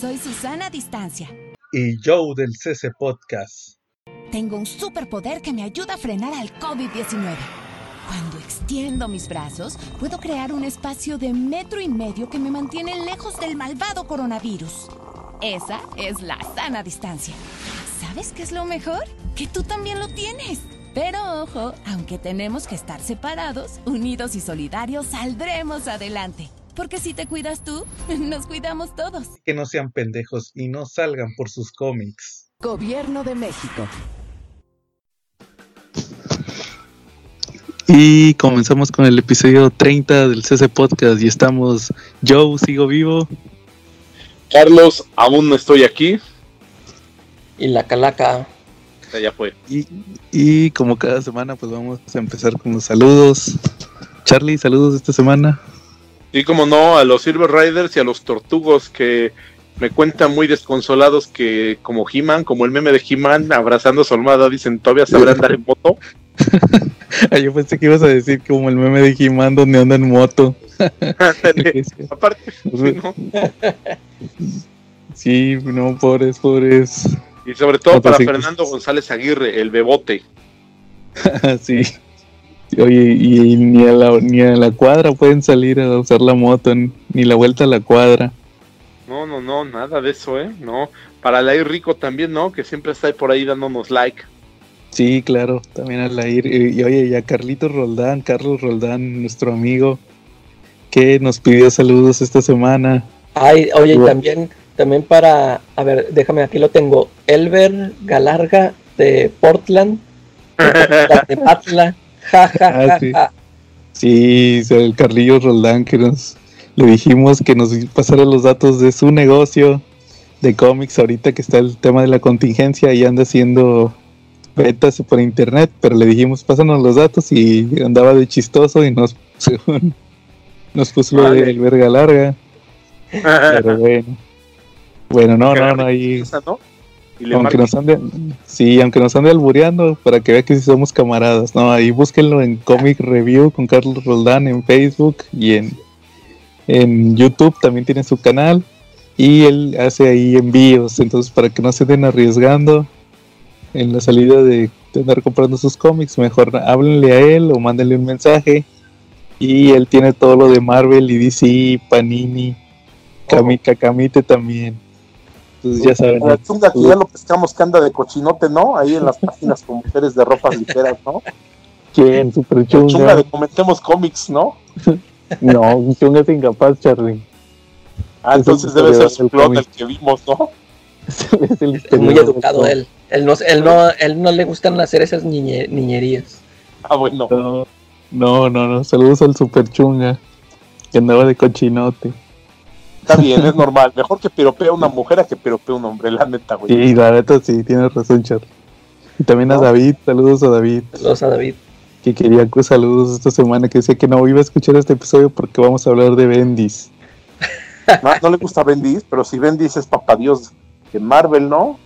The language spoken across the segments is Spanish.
Soy Susana Distancia. Y Joe del CC Podcast. Tengo un superpoder que me ayuda a frenar al COVID-19. Cuando extiendo mis brazos, puedo crear un espacio de metro y medio que me mantiene lejos del malvado coronavirus. Esa es la sana distancia. ¿Sabes qué es lo mejor? Que tú también lo tienes. Pero ojo, aunque tenemos que estar separados, unidos y solidarios, saldremos adelante. Porque si te cuidas tú, nos cuidamos todos. Que no sean pendejos y no salgan por sus cómics. Gobierno de México. Y comenzamos con el episodio 30 del CC Podcast y estamos Joe, sigo vivo. Carlos, aún no estoy aquí. Y la calaca. Ya fue. Y, y como cada semana, pues vamos a empezar con los saludos. Charlie, saludos esta semana. Y como no, a los Silver Riders y a los Tortugos que me cuentan muy desconsolados que como He-Man, como el meme de He-Man abrazando a su almohada, dicen, ¿todavía sabrán andar en moto? Yo pensé que ibas a decir como el meme de He-Man donde anda en moto. Aparte, ¿no? Sí, no, pobres, pobres. Y sobre todo para Fernando González Aguirre, el bebote. sí. Oye, y, ni, a la, ni a la cuadra pueden salir a usar la moto, ni la vuelta a la cuadra. No, no, no, nada de eso, ¿eh? No. Para Lair Rico también, ¿no? Que siempre está ahí por ahí dándonos like. Sí, claro, también a Lair. Y, y oye, y a Carlitos Roldán, Carlos Roldán, nuestro amigo, que nos pidió saludos esta semana. Ay, oye, y también también para, a ver, déjame, aquí lo tengo. Elber Galarga de Portland, de Patla, ja, ja, ja, ah, sí. sí, el Carlillo Roldán que nos le dijimos que nos pasara los datos de su negocio de cómics ahorita que está el tema de la contingencia y anda haciendo betas por internet, pero le dijimos pásanos los datos y andaba de chistoso y nos, nos puso lo de Elber Galarga. Pero bueno. Bueno, no, no, no, ahí. Aunque nos ande, sí, aunque nos ande albureando, para que vea que sí somos camaradas, ¿no? Ahí búsquenlo en Comic Review con Carlos Roldán en Facebook y en, en YouTube también tiene su canal. Y él hace ahí envíos, entonces para que no se den arriesgando en la salida de, andar comprando sus cómics, mejor háblenle a él o mándenle un mensaje. Y él tiene todo lo de Marvel y DC, Panini, Kamika Kamite también. Entonces ya saben. La chunga que ya lo pescamos que anda de cochinote, ¿no? Ahí en las páginas con mujeres de ropas ligeras, ¿no? ¿Quién? Super chunga. La chunga de comentemos cómics, ¿no? no, chunga es incapaz, Charlie. Ah, entonces debe ser su clon el que vimos, ¿no? es, el es muy educado él. Él no, él, no, él no le gustan hacer esas niñe, niñerías. Ah, bueno. No, no, no, no. Saludos al super chunga que andaba de cochinote. Está bien, es normal. Mejor que piropea una mujer a que piropea un hombre, la neta, güey. Sí, la neta sí, tienes razón, Charlie. Y también a David, saludos a David. Saludos a David. Que quería que saludos esta semana, que decía que no iba a escuchar este episodio porque vamos a hablar de Bendis. No, no le gusta Bendis, pero si Bendis es papá Dios de Marvel, ¿no?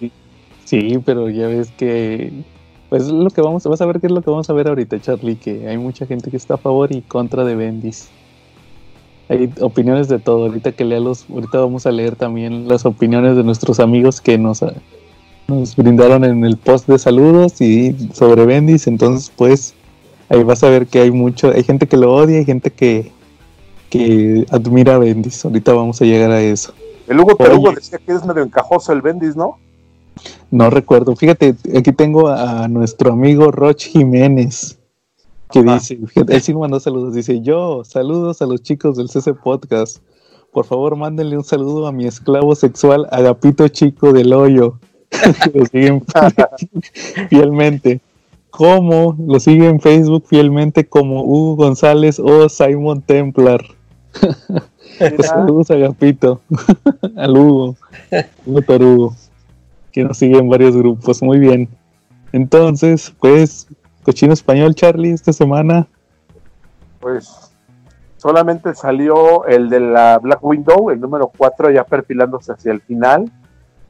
Sí, pero ya ves que. Pues es lo que vamos, vas a ver qué es lo que vamos a ver ahorita, Charlie, que hay mucha gente que está a favor y contra de Bendis hay opiniones de todo. Ahorita que lea los, ahorita vamos a leer también las opiniones de nuestros amigos que nos, nos brindaron en el post de saludos y sobre Bendis. Entonces, pues, ahí vas a ver que hay mucho, hay gente que lo odia, hay gente que, que admira a Bendis. Ahorita vamos a llegar a eso. El Hugo Terugo decía que es medio encajoso el Bendis, ¿no? No recuerdo. Fíjate, aquí tengo a nuestro amigo Roch Jiménez que dice, él sí mandó saludos, dice, yo, saludos a los chicos del CC Podcast. Por favor, mándenle un saludo a mi esclavo sexual, Agapito Chico del Hoyo. lo siguen fielmente. Como lo sigue en Facebook fielmente como Hugo González o Simon Templar. pues saludos a Agapito, al Hugo, Hugo Tarugo, que nos sigue en varios grupos. Muy bien. Entonces, pues cochino español, Charlie, esta semana? Pues solamente salió el de la Black Window, el número 4, ya perfilándose hacia el final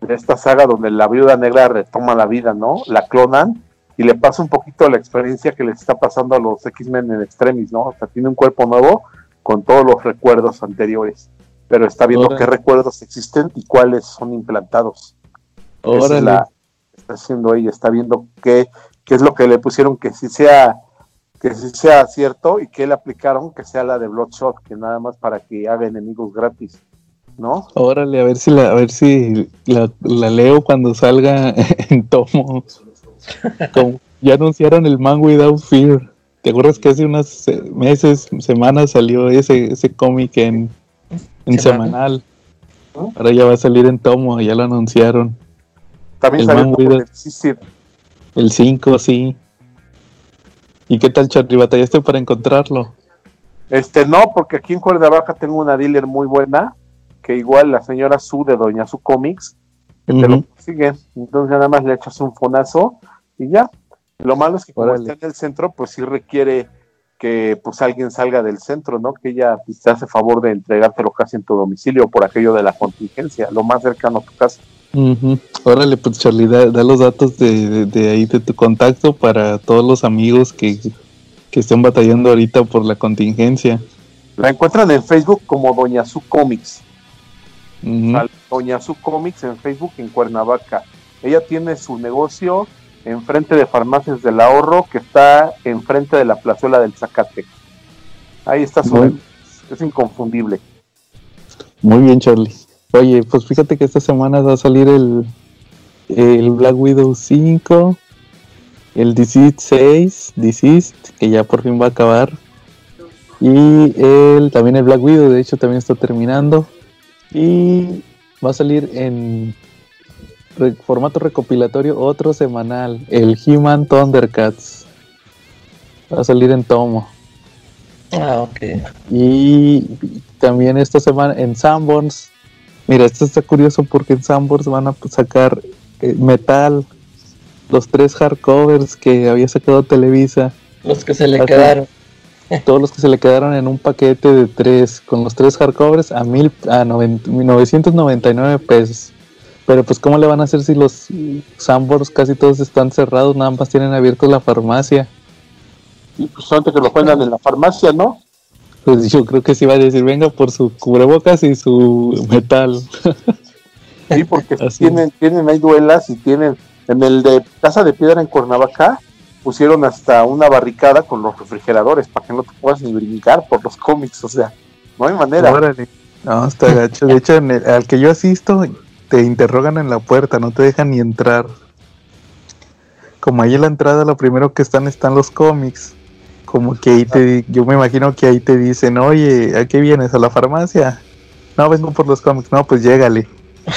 de esta saga donde la viuda negra retoma la vida, ¿no? La clonan y le pasa un poquito la experiencia que les está pasando a los X-Men en extremis, ¿no? O sea, tiene un cuerpo nuevo con todos los recuerdos anteriores. pero está viendo qué recuerdos existen y cuáles son implantados. Esa la está haciendo ella, está viendo qué, qué es lo que le pusieron que sí sea que sí sea cierto y que le aplicaron que sea la de Bloodshot, que nada más para que haga enemigos gratis, ¿no? Órale, a ver si la, a ver si la, leo cuando salga en tomo. ya anunciaron el Man Without Fear. ¿Te acuerdas que hace unos meses, semanas salió ese, ese cómic en, en semanal? Ahora ya va a salir en tomo, ya lo anunciaron. También el salió El 5, sí. ¿Y qué tal, Charlie? ¿Batallaste para encontrarlo? Este, no, porque aquí en Cuernavaca tengo una dealer muy buena, que igual la señora Su de Doña Su Comics, que te lo consigue. Entonces nada más le echas un fonazo y ya. Lo malo es que como está en el centro, pues sí requiere que pues alguien salga del centro, ¿no? Que ella pues, te hace favor de entregártelo casi en tu domicilio por aquello de la contingencia, lo más cercano a tu casa. Órale, pues Charlie, da, los datos de, ahí de tu contacto para todos los amigos que, estén batallando ahorita por la contingencia. La encuentran en Facebook como Doña Su Comics. Doña Su Comics en Facebook en Cuernavaca. Ella tiene su negocio enfrente de Farmacias del Ahorro, que está enfrente de la plazuela del Zacate. Ahí está su es inconfundible. Muy bien, Charlie. Oye, pues fíjate que esta semana va a salir el, el Black Widow 5, el Deceased 6, Deceased, que ya por fin va a acabar. Y el, también el Black Widow, de hecho, también está terminando. Y va a salir en formato recopilatorio otro semanal, el He-Man Thundercats. Va a salir en tomo. Ah, ok. Y también esta semana en Sanborns Mira, esto está curioso porque en Sanborns van a sacar eh, metal, los tres hardcovers que había sacado Televisa. Los que se le quedaron. Todos los que se le quedaron en un paquete de tres, con los tres hardcovers a, mil, a 999 pesos. Pero pues cómo le van a hacer si los Sanborns casi todos están cerrados, nada más tienen abierto la farmacia. Y pues antes que lo pongan en la farmacia, ¿no? Pues yo creo que sí va a decir, venga por su cubrebocas y su metal. Sí, porque tienen, tienen ahí duelas y tienen, en el de Casa de Piedra en Cuernavaca, pusieron hasta una barricada con los refrigeradores para que no te puedas ni brincar por los cómics, o sea, no hay manera. No, está gacho. De hecho, al que yo asisto, te interrogan en la puerta, no te dejan ni entrar. Como ahí en la entrada, lo primero que están están los cómics. Como que ahí te, yo me imagino que ahí te dicen, oye, ¿a qué vienes? ¿A la farmacia? No, vengo por los cómics. No, pues llégale.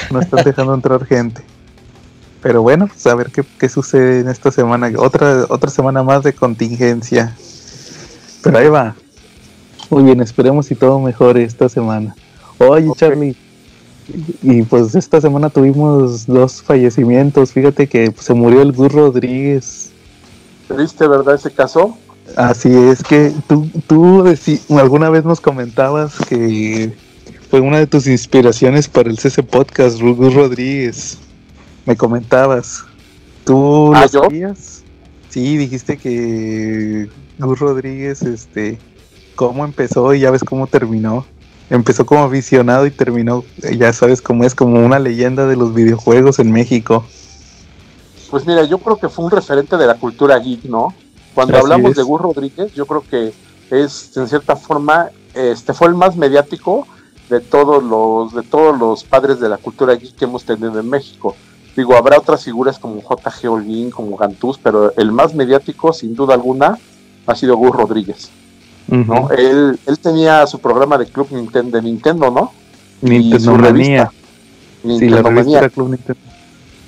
No estás dejando entrar gente. Pero bueno, pues a ver qué, sucede en esta semana. Otra, otra semana más de contingencia. Pero ahí va. Muy bien, esperemos si todo mejore esta semana. Oye, Charlie. Y pues esta semana tuvimos dos fallecimientos. Fíjate que se murió el Gus Rodríguez. ¿Triste, verdad, ese caso? Así es que tú, tú alguna vez nos comentabas que fue una de tus inspiraciones para el CC Podcast, Gus Rodríguez. Me comentabas. ¿Tú ¿Ah, lo sabías? Sí, dijiste que Gus Rodríguez, este, cómo empezó y ya ves cómo terminó. Empezó como aficionado y terminó, ya sabes cómo es, como una leyenda de los videojuegos en México. Pues mira, yo creo que fue un referente de la cultura geek, ¿no? Cuando hablamos de Gus Rodríguez, yo creo que es en cierta forma este fue el más mediático de todos los de todos los padres de la cultura geek que hemos tenido en México. Digo, habrá otras figuras como JG Olguín, como Gantús, pero el más mediático, sin duda alguna, ha sido Gus Rodríguez. ¿no? él, él tenía su programa de Club Nintendo, de Nintendo, ¿no? Nintendo y su revista. Nintendo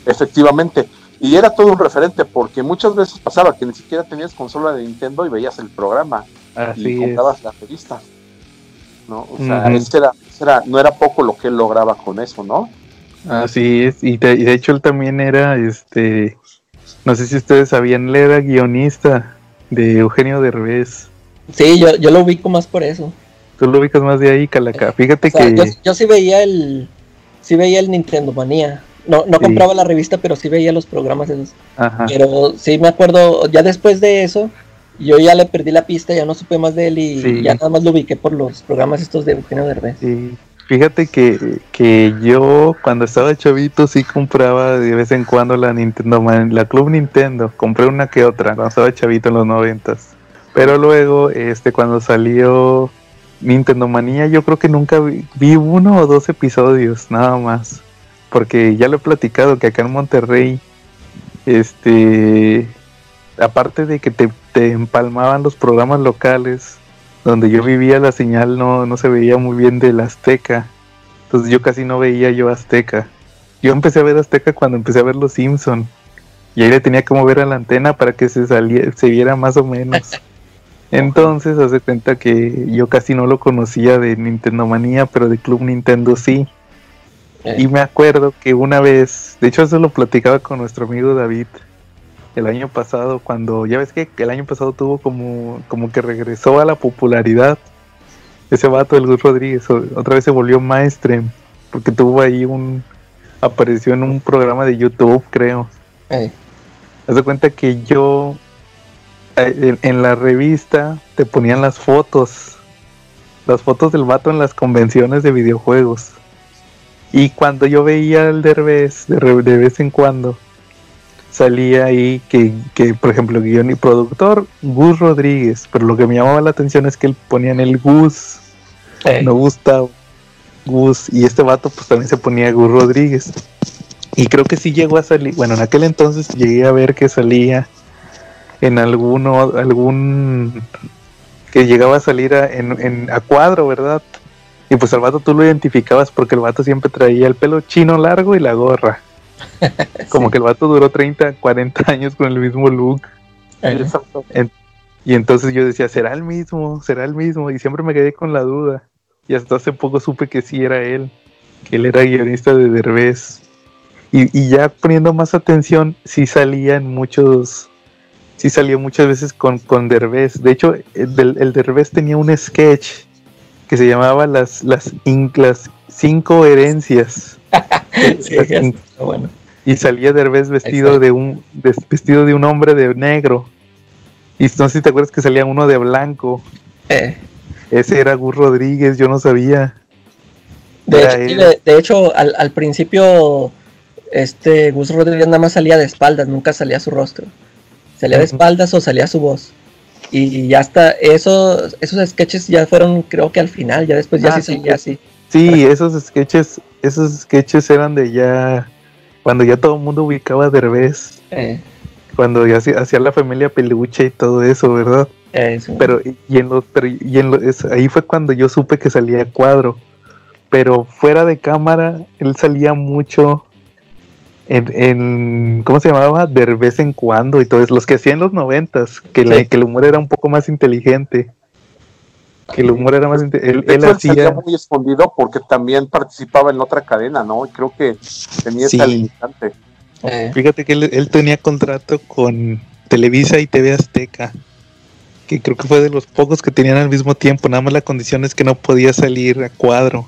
Efectivamente. Y era todo un referente porque muchas veces pasaba que ni siquiera tenías consola de Nintendo y veías el programa y comprabas la revista. ¿no? O sea, este este era, no era poco lo que él lograba con eso, ¿no? Así es, y de, hecho él también era, este, no sé si ustedes sabían, él era guionista de Eugenio Derbez. Sí, yo, yo lo ubico más por eso. Tú lo ubicas más de ahí, Calaca. Fíjate que... Yo, yo sí veía el, sí veía el Nintendo Manía. No, no compraba la revista, pero sí veía los programas esos. Pero sí me acuerdo, ya después de eso, yo ya le perdí la pista, ya no supe más de él y ya nada más lo ubiqué por los programas estos de Eugenio Derbez. Sí. Fíjate que, que yo cuando estaba chavito sí compraba de vez en cuando la Nintendo Man, la Club Nintendo, compré una que otra cuando estaba chavito en los noventas. Pero luego, este, cuando salió Nintendo Manía, yo creo que nunca vi, vi uno o dos episodios, nada más. Porque ya lo he platicado que acá en Monterrey, este, aparte de que te, te empalmaban los programas locales, donde yo vivía la señal no, no se veía muy bien del Azteca. Entonces yo casi no veía yo Azteca. Yo empecé a ver Azteca cuando empecé a ver Los Simpson. Y ahí le tenía que mover a la antena para que se saliera, se viera más o menos. Entonces hace cuenta que yo casi no lo conocía de Nintendo Manía, pero de Club Nintendo sí. Eh, Y me acuerdo que una vez, de hecho eso lo platicaba con nuestro amigo David el año pasado, cuando ya ves que el año pasado tuvo como, como que regresó a la popularidad. Ese vato, el Gus Rodríguez, otra vez se volvió maestre, porque tuvo ahí un, apareció en un programa de YouTube, creo. eh, Haz de cuenta que yo, eh, en, en la revista, te ponían las fotos, las fotos del vato en las convenciones de videojuegos. Y cuando yo veía al Derbez, de, re- de vez en cuando, salía ahí que, que, por ejemplo, guion y productor, Gus Rodríguez. Pero lo que me llamaba la atención es que él ponían el Gus, eh, no Gustavo. Gus, y este vato pues también se ponía Gus Rodríguez. Y creo que sí llegó a salir, bueno, en aquel entonces llegué a ver que salía en alguno, algún, que llegaba a salir a, en, en- a cuadro, ¿verdad? Y pues al vato tú lo identificabas porque el vato siempre traía el pelo chino largo y la gorra. Como que el vato duró 30, 40 años con el mismo look. eh. Y entonces yo decía, ¿será el mismo? ¿Será el mismo? Y siempre me quedé con la duda. Y hasta hace poco supe que sí era él, que él era guionista de Derbez. Y, y ya poniendo más atención, sí salía en muchos, sí salió muchas veces con, con Derbez. De hecho, el, el Derbez tenía un sketch que se llamaba las, las, in- las cinco herencias. sí, Las bueno. y salía Derbez vestido de un de- vestido de un hombre de negro. Y no sé si te acuerdas que salía uno de blanco. Eh, Ese era Gus Rodríguez, yo no sabía. de, Era hecho, sí, él. de, de hecho, al, al principio, este Gus Rodríguez nada más salía de espaldas, nunca salía su rostro. Salía de espaldas o salía su voz. Y ya está, esos, esos sketches ya fueron, creo que al final, ya después ya Ah, sí sí. Sí, esos sketches, esos sketches eran de ya cuando ya todo el mundo ubicaba a Derbez, Eh, cuando ya hacía la familia peluche y todo eso, ¿verdad? eh, sí. Pero y en los pero y en los- ahí fue cuando yo supe que salía cuadro. Pero fuera de cámara él salía mucho en, en ¿cómo se llamaba? De vez en cuando y todo eso, los que hacían los noventas, que, la- que el humor era un poco más inteligente. Que el humor era más él, él hacía muy escondido porque también participaba en otra cadena, ¿no? Y creo que tenía esa Sí. limitante. Eh, Fíjate que él, él tenía contrato con Televisa y TV Azteca, que creo que fue de los pocos que tenían al mismo tiempo, nada más la condición es que no podía salir a cuadro.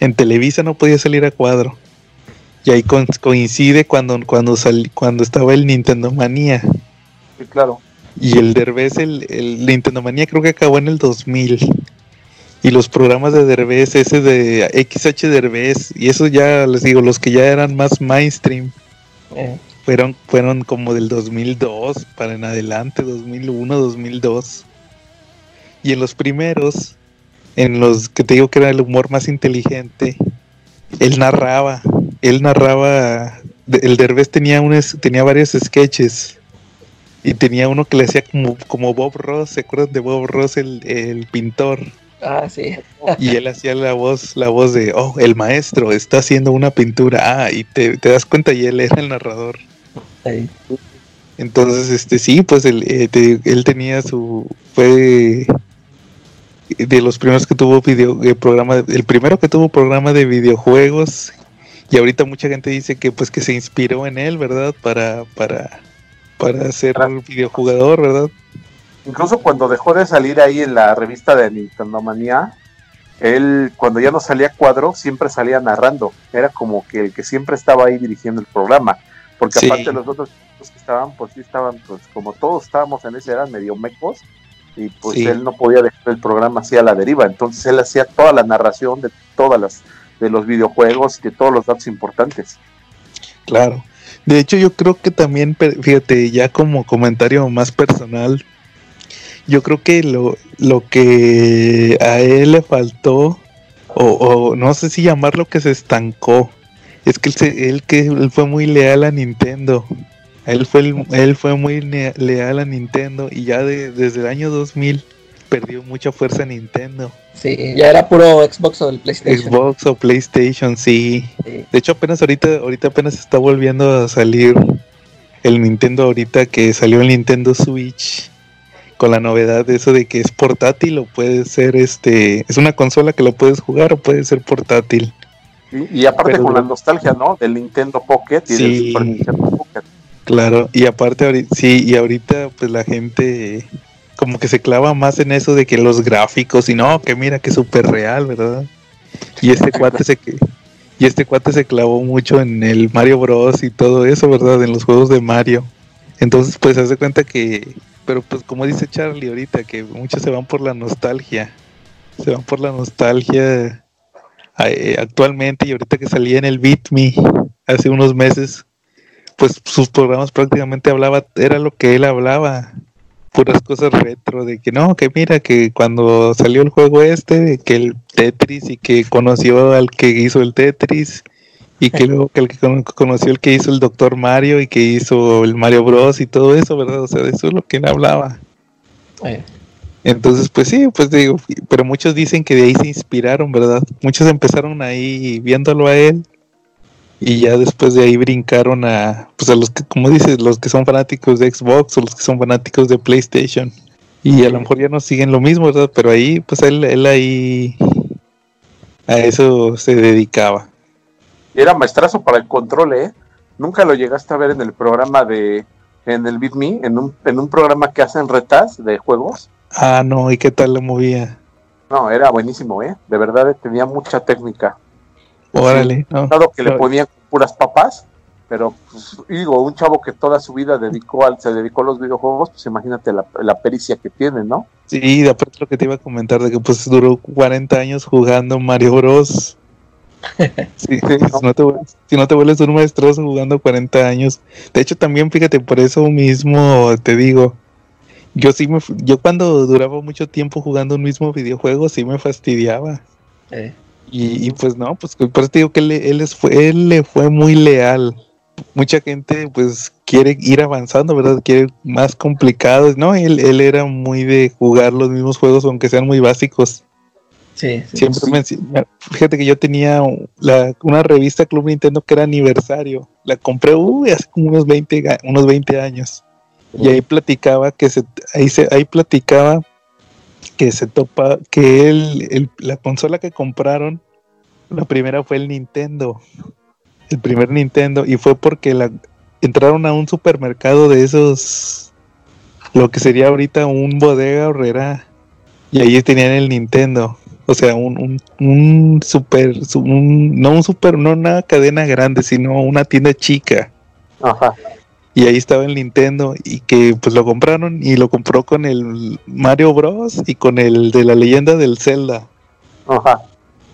En Televisa no podía salir a cuadro. Y ahí con- coincide cuando, cuando, sal- cuando estaba el Nintendo Manía. Sí, claro. Y el Derbez, el, el Nintendo Manía creo que acabó en el 2000. Y los programas de Derbez, ese de XH Derbez, y eso ya les digo, los que ya eran más mainstream, eh, fueron, fueron como del 2002 para en adelante, 2001, 2002. Y en los primeros, en los que te digo que era el humor más inteligente, él narraba, él narraba, el Derbez tenía, un, tenía varios sketches. Y tenía uno que le hacía como, como Bob Ross, ¿se acuerdan de Bob Ross, el, el pintor? ah, sí. Y él hacía la voz, la voz de, oh, el maestro está haciendo una pintura. Ah, y te, te das cuenta, y él era el narrador. Entonces, este sí, pues él, eh, te- él tenía su. Fue de los primeros que tuvo video, eh, programa, el primero que tuvo programa de videojuegos. Y ahorita mucha gente dice que pues que se inspiró en él, ¿verdad? Para, para, para ser Para- videojugador, ¿verdad? Incluso cuando dejó de salir ahí en la revista de Nintendo Manía, él cuando ya no salía cuadro, siempre salía narrando. Era como que el que siempre estaba ahí dirigiendo el programa. Porque Sí. aparte los otros que estaban, pues sí estaban, pues como todos estábamos en ese, eran medio mecos, y pues él no podía dejar el programa así a la deriva, entonces él hacía toda la narración de todas las de los videojuegos y de todos los datos importantes. Claro. De hecho, yo creo que también, fíjate, ya como comentario más personal, yo creo que lo, lo que a él le faltó, o, no sé si llamarlo que se estancó, es que él, él que fue muy leal a Nintendo. Él fue, él fue muy leal a Nintendo y ya desde el año 2000 perdió mucha fuerza Nintendo. Sí, ya era puro Xbox o el PlayStation. Xbox o PlayStation, sí. De hecho, apenas ahorita, ahorita apenas está volviendo a salir el Nintendo ahorita que salió el Nintendo Switch con la novedad de eso de que es portátil o puede ser este, es una consola que lo puedes jugar o puede ser portátil. Y, aparte con la nostalgia, ¿no? Del Nintendo Pocket y del Super Nintendo Pocket. Claro, y aparte, sí, y ahorita pues la gente como que se clava más en eso de que los gráficos y no, que mira que súper real, ¿verdad? Y este cuate se y este cuate se clavó mucho en el Mario Bros y todo eso, ¿verdad? En los juegos de Mario. Entonces, pues hace cuenta que, pero pues como dice Charlie ahorita, que muchos se van por la nostalgia. Se van por la nostalgia eh, actualmente y ahorita que salía en el Beat Me hace unos meses, pues sus programas prácticamente hablaba, era lo que él hablaba, puras cosas retro, de que no, que mira, que cuando salió el juego este, que el Tetris y que conoció al que hizo el Tetris y que luego que el que conoció el que hizo el Doctor Mario y que hizo el Mario Bros y todo eso, ¿verdad? O sea, de eso es lo que él hablaba. Eh. Entonces, pues sí, pues digo, pero muchos dicen que de ahí se inspiraron, ¿verdad? Muchos empezaron ahí viéndolo a él y ya después de ahí brincaron a, pues a los que, como dices, los que son fanáticos de Xbox o los que son fanáticos de PlayStation. Y a lo mejor ya no siguen lo mismo, ¿verdad? Pero ahí, pues él, él ahí a eso se dedicaba. Era maestrazo para el control, ¿eh? Nunca lo llegaste a ver en el programa de, en el Beat Me, en un, en un programa que hacen retas de juegos. Ah, no, ¿y qué tal lo movía? No, era buenísimo, ¿eh? De verdad tenía mucha técnica. Órale. Claro que le ponían puras papas, pero pues, digo, un chavo que toda su vida dedicó al, se dedicó a los videojuegos, pues imagínate la, pericia que tiene, ¿no? Sí, de aparte lo que te iba a comentar, de que pues duró 40 años jugando Mario Bros. si, no te, si no te vuelves un maestroso jugando 40 años. De hecho, también fíjate, por eso mismo te digo, yo sí me, yo cuando duraba mucho tiempo jugando un mismo videojuego, sí me fastidiaba. Eh. Y, pues no, pues por eso te digo que él, él, fue, él le fue muy leal. Mucha gente pues quiere ir avanzando, ¿verdad? Quiere más complicados, ¿no? Él, él era muy de jugar los mismos juegos aunque sean muy básicos. Sí, Siempre me fíjate que yo tenía una revista Club Nintendo que era aniversario. La compré uy, hace como unos 20, unos 20 años. Y ahí platicaba que se, ahí se, ahí platicaba que se topa, que él, la consola que compraron, la primera fue el Nintendo, el primer Nintendo, y fue porque la, entraron a un supermercado de esos, lo que sería ahorita un bodega horrera, y ahí tenían el Nintendo. O sea, un, un, un super, no un super, no una cadena grande, sino una tienda chica. Ajá y ahí estaba el Nintendo y que pues lo compraron y lo compró con el Mario Bros y con el de la leyenda del Zelda. Ajá.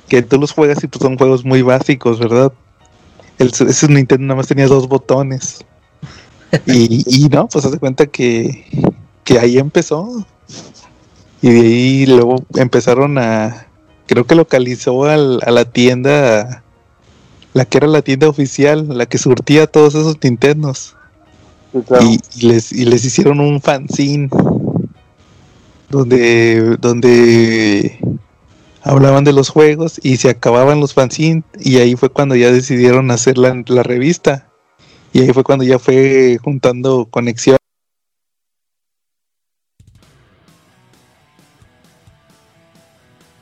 Que tú los juegas y pues son juegos muy básicos, ¿verdad? El, ese Nintendo nada más tenía dos botones. y, y no, pues hace cuenta que, que ahí empezó. Y de ahí luego empezaron a, creo que localizó al, a la tienda, la que era la tienda oficial, la que surtía todos esos Nintendos y, les, y les hicieron un fanzine donde, donde hablaban de los juegos y se acababan los fanzines y ahí fue cuando ya decidieron hacer la, la revista. Y ahí fue cuando ya fue juntando conexión.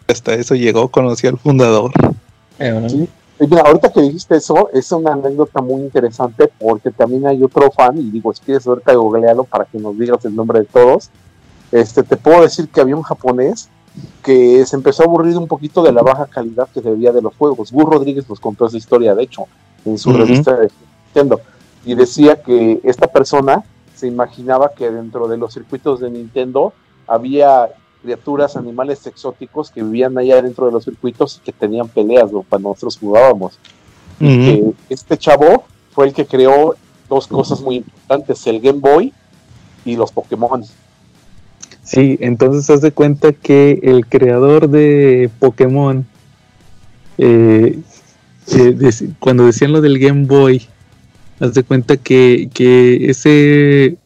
Hasta eso llegó, conoció al fundador. Eh, ahorita que dijiste eso, es una anécdota muy interesante porque también hay otro fan, y digo, si quieres ahorita googlealo para que nos digas el nombre de todos. Este, te puedo decir que había un japonés que se empezó a aburrir un poquito de la baja calidad que se veía de los juegos. Gus Rodríguez nos contó esa historia, de hecho, en su revista de Nintendo. Y decía que esta persona se imaginaba que dentro de los circuitos de Nintendo había criaturas, animales exóticos que vivían allá dentro de los circuitos y que tenían peleas ¿no? cuando nosotros jugábamos. que este chavo fue el que creó dos cosas muy importantes, el Game Boy y los Pokémon. Sí, entonces haz de cuenta que el creador de Pokémon, eh, eh, cuando decían lo del Game Boy, haz de cuenta que, que ese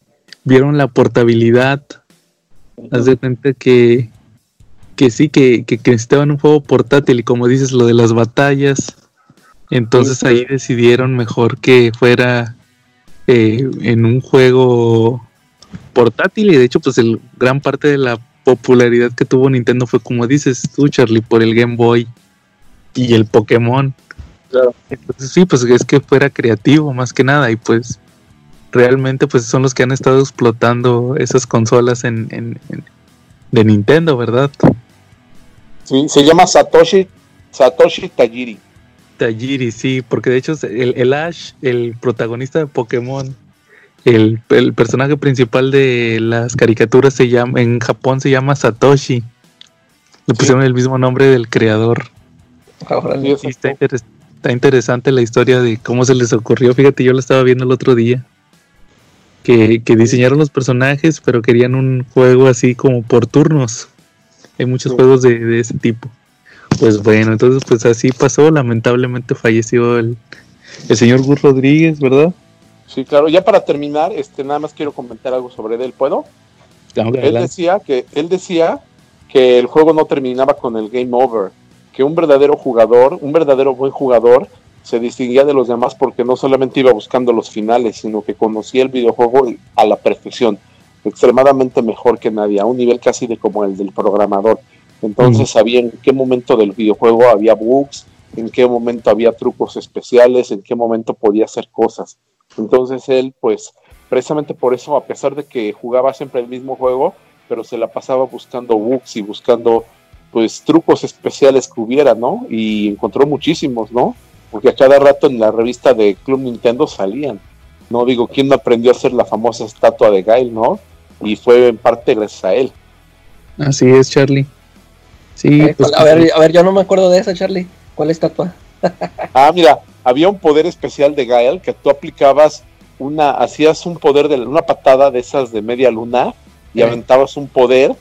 vieron la portabilidad, haz de cuenta que, que sí, que, que, necesitaban un juego portátil y como dices, lo de las batallas, entonces ahí decidieron mejor que fuera eh, en un juego portátil y de hecho pues el gran parte de la popularidad que tuvo Nintendo fue como dices tú Charlie por el Game Boy y el Pokémon. Claro. Entonces sí, pues es que fuera creativo más que nada y pues realmente pues son los que han estado explotando esas consolas en, de Nintendo, ¿verdad? Sí, se llama Satoshi Satoshi Tajiri. Tajiri, sí, porque de hecho el, el Ash, el protagonista de Pokémon, el, personaje principal de las caricaturas se llama, en Japón se llama Satoshi. Le pusieron el mismo nombre del creador. está, interesante la historia de cómo se les ocurrió. Fíjate, yo lo estaba viendo el otro día. Que, diseñaron los personajes, pero querían un juego así como por turnos. Hay muchos juegos de, de, ese tipo. Pues bueno, entonces pues así pasó. Lamentablemente falleció el, el señor Gus Rodríguez, ¿verdad? Sí, claro. Ya para terminar, este, nada más quiero comentar algo sobre él. ¿Puedo? él decía que él decía que el juego no terminaba con el game over, que un verdadero jugador, un verdadero buen jugador, se distinguía de los demás porque no solamente iba buscando los finales, sino que conocía el videojuego a la perfección, extremadamente mejor que nadie, a un nivel casi de como el del programador. Entonces sabía en qué momento del videojuego había bugs, en qué momento había trucos especiales, en qué momento podía hacer cosas. Entonces él, pues, precisamente por eso, a pesar de que jugaba siempre el mismo juego, pero se la pasaba buscando bugs y buscando, pues, trucos especiales que hubiera, ¿no? Y encontró muchísimos, ¿no? Porque a cada rato en la revista de Club Nintendo salían. No digo, ¿quién no aprendió a hacer la famosa estatua de Gail, no? Y fue en parte gracias a él. Así es, Charlie. Sí, pues, a, ver, a ver, yo no me acuerdo de esa, Charlie. ¿Cuál estatua? ah, mira, había un poder especial de Gael que tú aplicabas una, hacías un poder de una patada de esas de media luna y aventabas un poder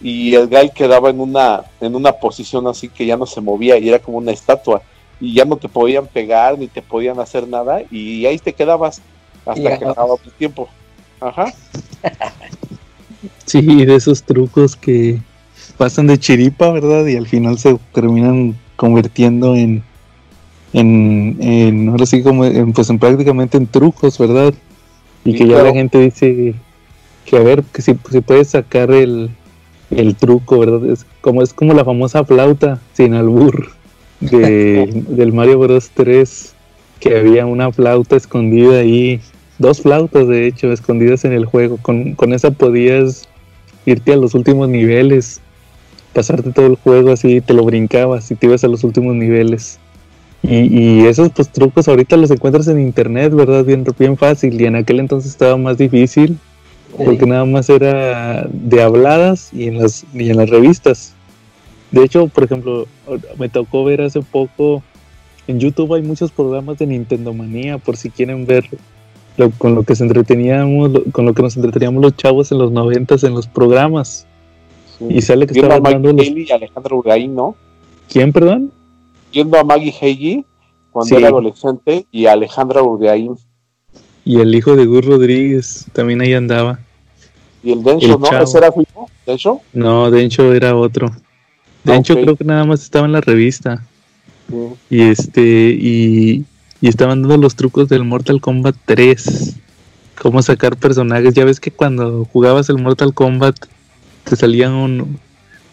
y el Gael quedaba en una, en una posición así que ya no se movía y era como una estatua y ya no te podían pegar ni te podían hacer nada y ahí te quedabas hasta que acababa tu tiempo. Ajá. Sí, de esos trucos que pasan de chiripa, ¿verdad? Y al final se terminan convirtiendo en, en, ahora sí como en, pues en prácticamente en trucos, ¿verdad? Y que ya la gente dice que a ver, que si, si puedes sacar el, el truco, ¿verdad? Es como, es como la famosa flauta sin albur de, del Mario Bros 3, que había una flauta escondida ahí, dos flautas de hecho, escondidas en el juego. Con, con esa podías irte a los últimos niveles, pasarte todo el juego así, te lo brincabas y te ibas a los últimos niveles. Y, esos pues, trucos ahorita los encuentras en internet, ¿verdad? Bien, bien fácil. Y en aquel entonces estaba más difícil porque nada más era de habladas y en las, y en las revistas. De hecho, por ejemplo, me tocó ver hace poco en YouTube hay muchos programas de Nintendo Manía por si quieren ver con lo que se entreteníamos, con lo que nos entreteníamos los chavos en los noventas en los programas. Y sale que estaba hablando los... y Alejandro ¿no? ¿Quién, perdón? a Maggie Heiji cuando era adolescente y Alejandra Urdeaín. Y el hijo de Gus Rodríguez también ahí andaba. ¿Y el Dencho, no? ¿Ese era hijo? ¿Dencho? No, Dencho era otro. Dencho creo que nada más estaba en la revista. Y este, y, y estaban dando los trucos del Mortal Kombat 3. Cómo sacar personajes. Ya ves que cuando jugabas el Mortal Kombat te salían un,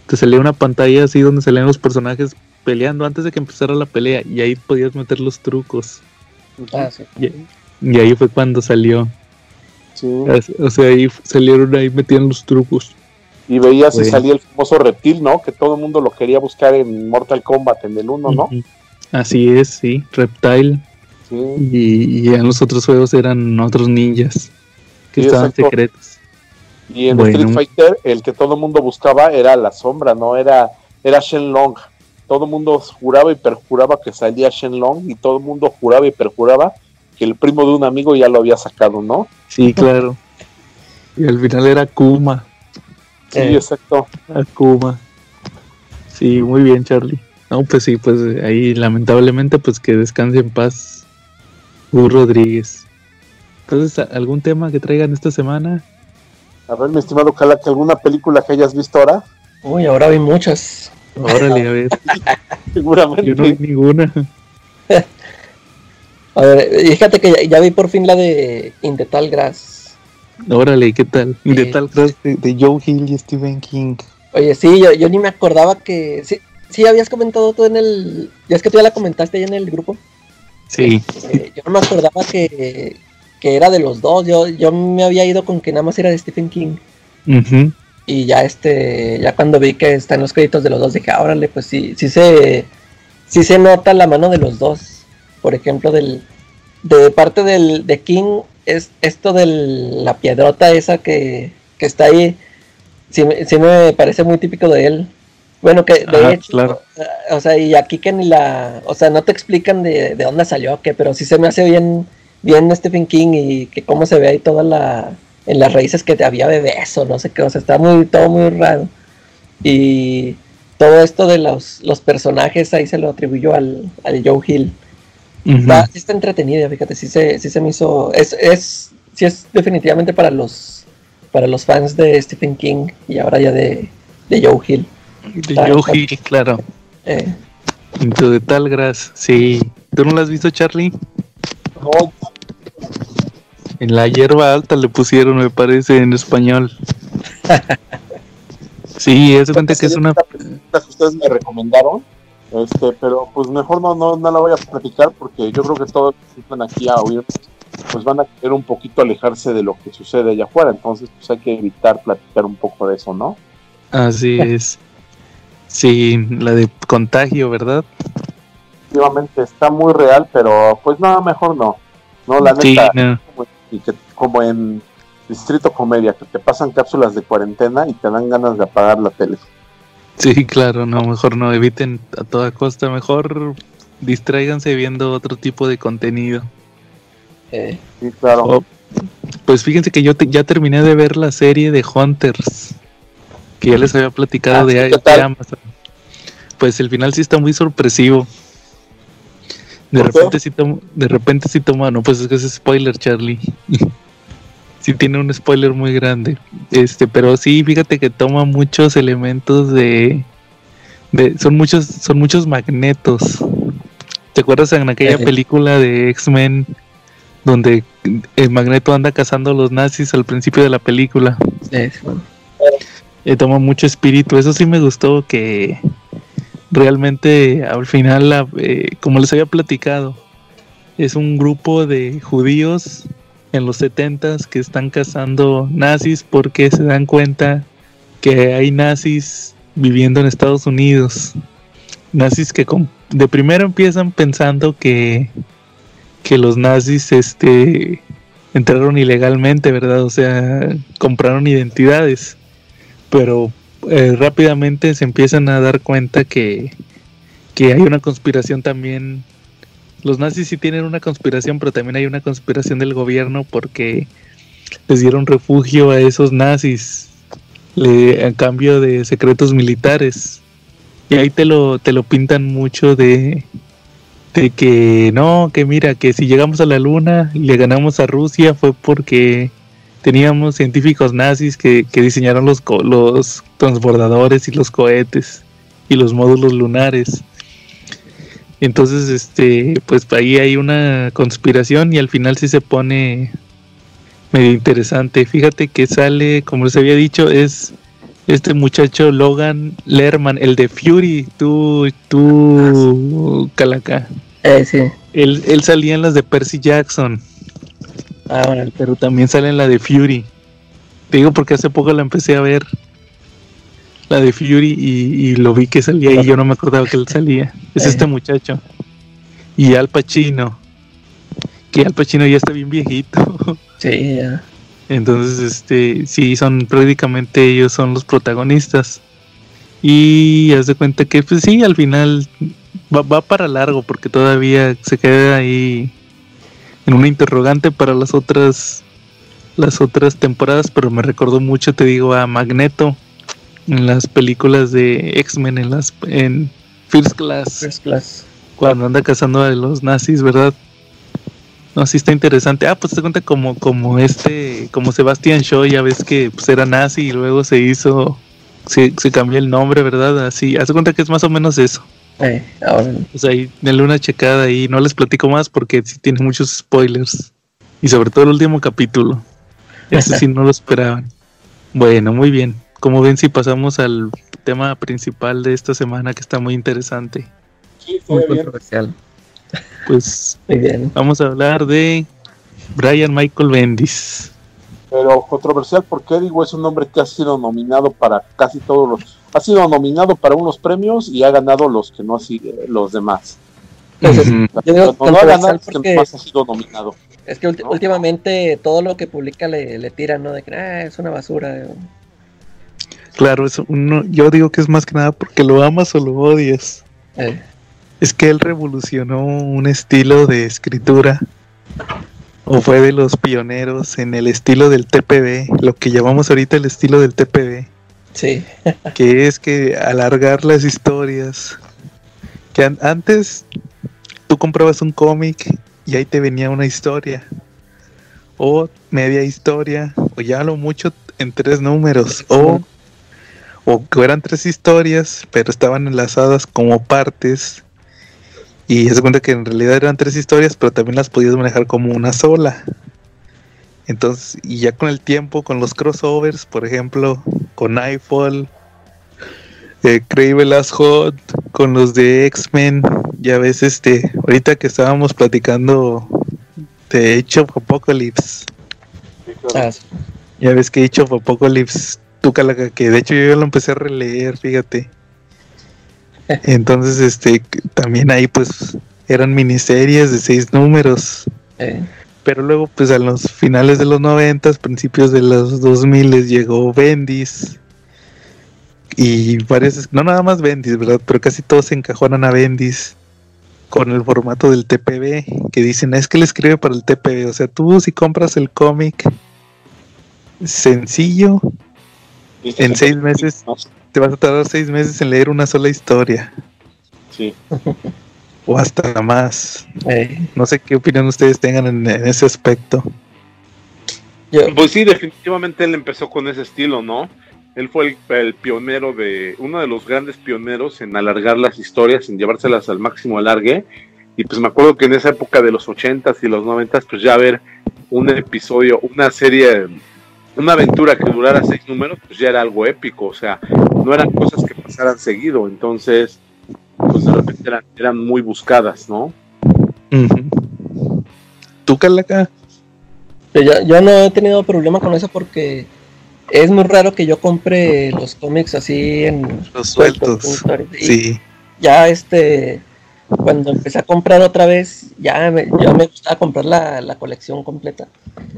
te salía una pantalla así donde salían los personajes peleando antes de que empezara la pelea y ahí podías meter los trucos. Ah, sí. y, ahí fue cuando salió. Sí. O sea, ahí salieron, ahí metían los trucos. Y veías si salía el famoso reptil, ¿no? Que todo el mundo lo quería buscar en Mortal Kombat, en el 1, ¿no? Así es, sí, Reptile. Sí. Y, y, en los otros juegos eran otros ninjas que estaban secretos. Y en Bueno. Street Fighter, el que todo el mundo buscaba era la sombra, no era, era Shenlong. Todo el mundo juraba y perjuraba que salía Shenlong y todo el mundo juraba y perjuraba que el primo de un amigo ya lo había sacado, ¿no? Sí, claro. Y al final era Kuma. Sí, Eh. exacto. Akuma. Sí, muy bien, Charlie. No, pues sí, pues ahí lamentablemente pues que descanse en paz Gus Rodríguez. Entonces, ¿algún tema que traigan esta semana? A ver, mi estimado Cala, que alguna película que hayas visto ahora, Uy, ahora vi muchas. Órale, a ver, seguramente. yo no vi ninguna. A ver, fíjate que ya, ya vi por fin la de In the Tall Grass. Órale, ¿qué tal? De Sí. tal cross de, de Joe Hill y Stephen King. Oye, sí, yo, yo ni me acordaba que. Sí, sí, habías comentado tú en el. Ya es que tú ya la comentaste ahí en el grupo. Sí, Eh, yo no me acordaba que, que era de los dos. Yo, yo me había ido con que nada más era de Stephen King. Y ya este, ya cuando vi que están los créditos de los dos, dije, ah, órale, pues sí, sí se, sí se nota la mano de los dos. Por ejemplo, del, de parte del, de King, es esto de la piedrota esa que, que está ahí, sí, me- sí me parece muy típico de él. Bueno, que de Ah, hecho, claro. o sea, y aquí que ni la, o sea, no te explican de, de dónde salió, que, pero sí se me hace bien, bien Stephen King y que cómo se ve ahí toda la, en las raíces que te había bebés o no sé qué, o sea, está muy, todo muy raro. Y todo esto de los, los personajes ahí se lo atribuyó al, al Joe Hill. Ujú. Está, sí está entretenida, fíjate, sí se, sí se me hizo, es, es, sí es definitivamente para los, para los fans de Stephen King y ahora ya de, de Joe Hill. De Joe Hill, claro. Eh, de tal gras, sí. ¿Tú no la has visto, Charlie? No, En la hierba alta le pusieron, me parece, en español. Sí, es cuenta que es una... las que ustedes me recomendaron, este, pero pues mejor no, no, no la voy a platicar porque yo creo que todos los que están aquí a oír, pues van a querer un poquito alejarse de lo que sucede allá afuera, entonces pues hay que evitar platicar un poco de eso, ¿no? Así es. Sí, la de contagio, ¿verdad? Efectivamente está muy real, pero pues no, mejor no. No, la Sí, neta, no. como, y que, como en Distrito Comedia, que te pasan cápsulas de cuarentena y te dan ganas de apagar la tele. Sí, claro, no, mejor no, eviten a toda costa, mejor distráiganse viendo otro tipo de contenido. eh, Sí, claro. Oh, pues fíjense que yo te- ya terminé de ver la serie de Hunters, que ya les había platicado Ah, de, sí, ¿qué de? Amazon. Pues el final sí está muy sorpresivo. De repente sí toma, de repente sí toma, no, pues es que es spoiler, Charlie. sí tiene un spoiler muy grande. Este, pero sí, fíjate que toma muchos elementos de, de son muchos, son muchos magnetos. ¿Te acuerdas en aquella Ejé. película de X-Men donde el magneto anda cazando a los nazis al principio de la película? eh, Eh, toma mucho espíritu. Eso sí me gustó que realmente al final, eh, como les había platicado, es un grupo de judíos en los 70s que están cazando nazis porque se dan cuenta que hay nazis viviendo en Estados Unidos. Nazis que de primero empiezan pensando que, que los nazis este, entraron ilegalmente, ¿verdad? O sea, compraron identidades pero eh, rápidamente se empiezan a dar cuenta que, que hay una conspiración también. Los nazis sí tienen una conspiración, pero también hay una conspiración del gobierno porque les dieron refugio a esos nazis le- a cambio de secretos militares. Y ahí te lo, te lo pintan mucho de, de que no, que mira, que si llegamos a la luna y le ganamos a Rusia fue porque teníamos científicos nazis que, que diseñaron los, los transbordadores y los cohetes y los módulos lunares. Entonces, este, pues ahí hay una conspiración y al final sí se pone medio interesante. Fíjate que sale, como les había dicho, es este muchacho Logan Lerman, el de Fury, tú, tú, Calaca. eh, sí. Él, él salía en las de Percy Jackson. Ah, bueno, Pero también sale en la de Fury. Te digo porque hace poco la empecé a ver. La de Fury y, y lo vi que salía y yo no me acordaba que él salía. Es Eh. este muchacho. Y Al Pacino. Que Al Pacino ya está bien viejito. sí, ya. Entonces, este, sí, son prácticamente ellos son los protagonistas. Y haz de cuenta que, pues sí, al final va, va para largo porque todavía se queda ahí en una interrogante para las otras las otras temporadas, pero me recordó mucho, te digo, a Magneto en las películas de X-Men en las en First Class, First Class. cuando anda cazando a los nazis, ¿verdad? No, sí está interesante. Ah, pues te cuenta como como este, como Sebastian Shaw, ya ves que pues era nazi y luego se hizo se, se cambió el nombre, ¿verdad? Así, haz de cuenta que es más o menos eso. Eh, ahora, Pues ahí, denle una checada y no les platico más porque sí tiene muchos spoilers. Y sobre todo el último capítulo. Ese sí no lo esperaban. Bueno, muy bien. Como ven, si pasamos al tema principal de esta semana que está muy interesante. Sí, muy bien. controversial. Pues Muy bien. vamos a hablar de Brian Michael Bendis. Pero controversial porque digo, es un hombre que ha sido nominado para casi todos los. Ha sido nominado para unos premios y ha ganado los que no así los demás. Entonces, yo digo no ha ganado porque más ha sido nominado. es que ¿no? últimamente todo lo que publica le, le tiran, ¿no? De que ah, es una basura. Claro, es uno, yo digo que es más que nada porque lo amas o lo odias. Eh, Es que él revolucionó un estilo de escritura o fue de los pioneros en el estilo del TPB, lo que llamamos ahorita el estilo del TPB, sí, que es que alargar las historias. Que an- antes tú comprabas un cómic y ahí te venía una historia. O media historia o ya lo mucho en tres números. O o que eran tres historias, pero estaban enlazadas como partes. Y se cuenta que en realidad eran tres historias, pero también las podías manejar como una sola. Entonces, y ya con el tiempo, con los crossovers, por ejemplo, con Nightfall, eh, Crave Last Hot, con los de X-Men, ya ves, este, ahorita que estábamos platicando de Age of Apocalypse, Sí, claro. ah, ya ves que Age of Apocalypse, tú calaca, que de hecho yo ya lo empecé a releer, fíjate. Entonces, este, también ahí pues eran miniseries de seis números. Eh, Pero luego, pues a los finales de los noventas, principios de los 2000 llegó Bendis. Y varios, no nada más Bendis, ¿verdad? Pero casi todos se encajonan a Bendis con el formato del TPB, que dicen, es que le escribe para el TPB. O sea, tú si compras el cómic sencillo, en se- seis meses. más. te vas a tardar seis meses en leer una sola historia. Sí. O hasta más. eh, No sé qué opinión ustedes tengan en, en ese aspecto. Pues sí, definitivamente él empezó con ese estilo, ¿no? Él fue el, el pionero de, uno de los grandes pioneros en alargar las historias, en llevárselas al máximo alargue. Y pues me acuerdo que en esa época de los 80s y los 90s, pues ya ver un episodio, una serie, una aventura que durara seis números, pues ya era algo épico. O sea, no eran cosas que pasaran seguido. Entonces, pues de repente eran, eran muy buscadas, ¿no? ¿Tú, Calaca? yo, yo no he tenido problema con eso porque es muy raro que yo compre los cómics así en Los sueltos. Sí. ya este cuando empecé a comprar otra vez ya me, ya me gustaba comprar la, la colección completa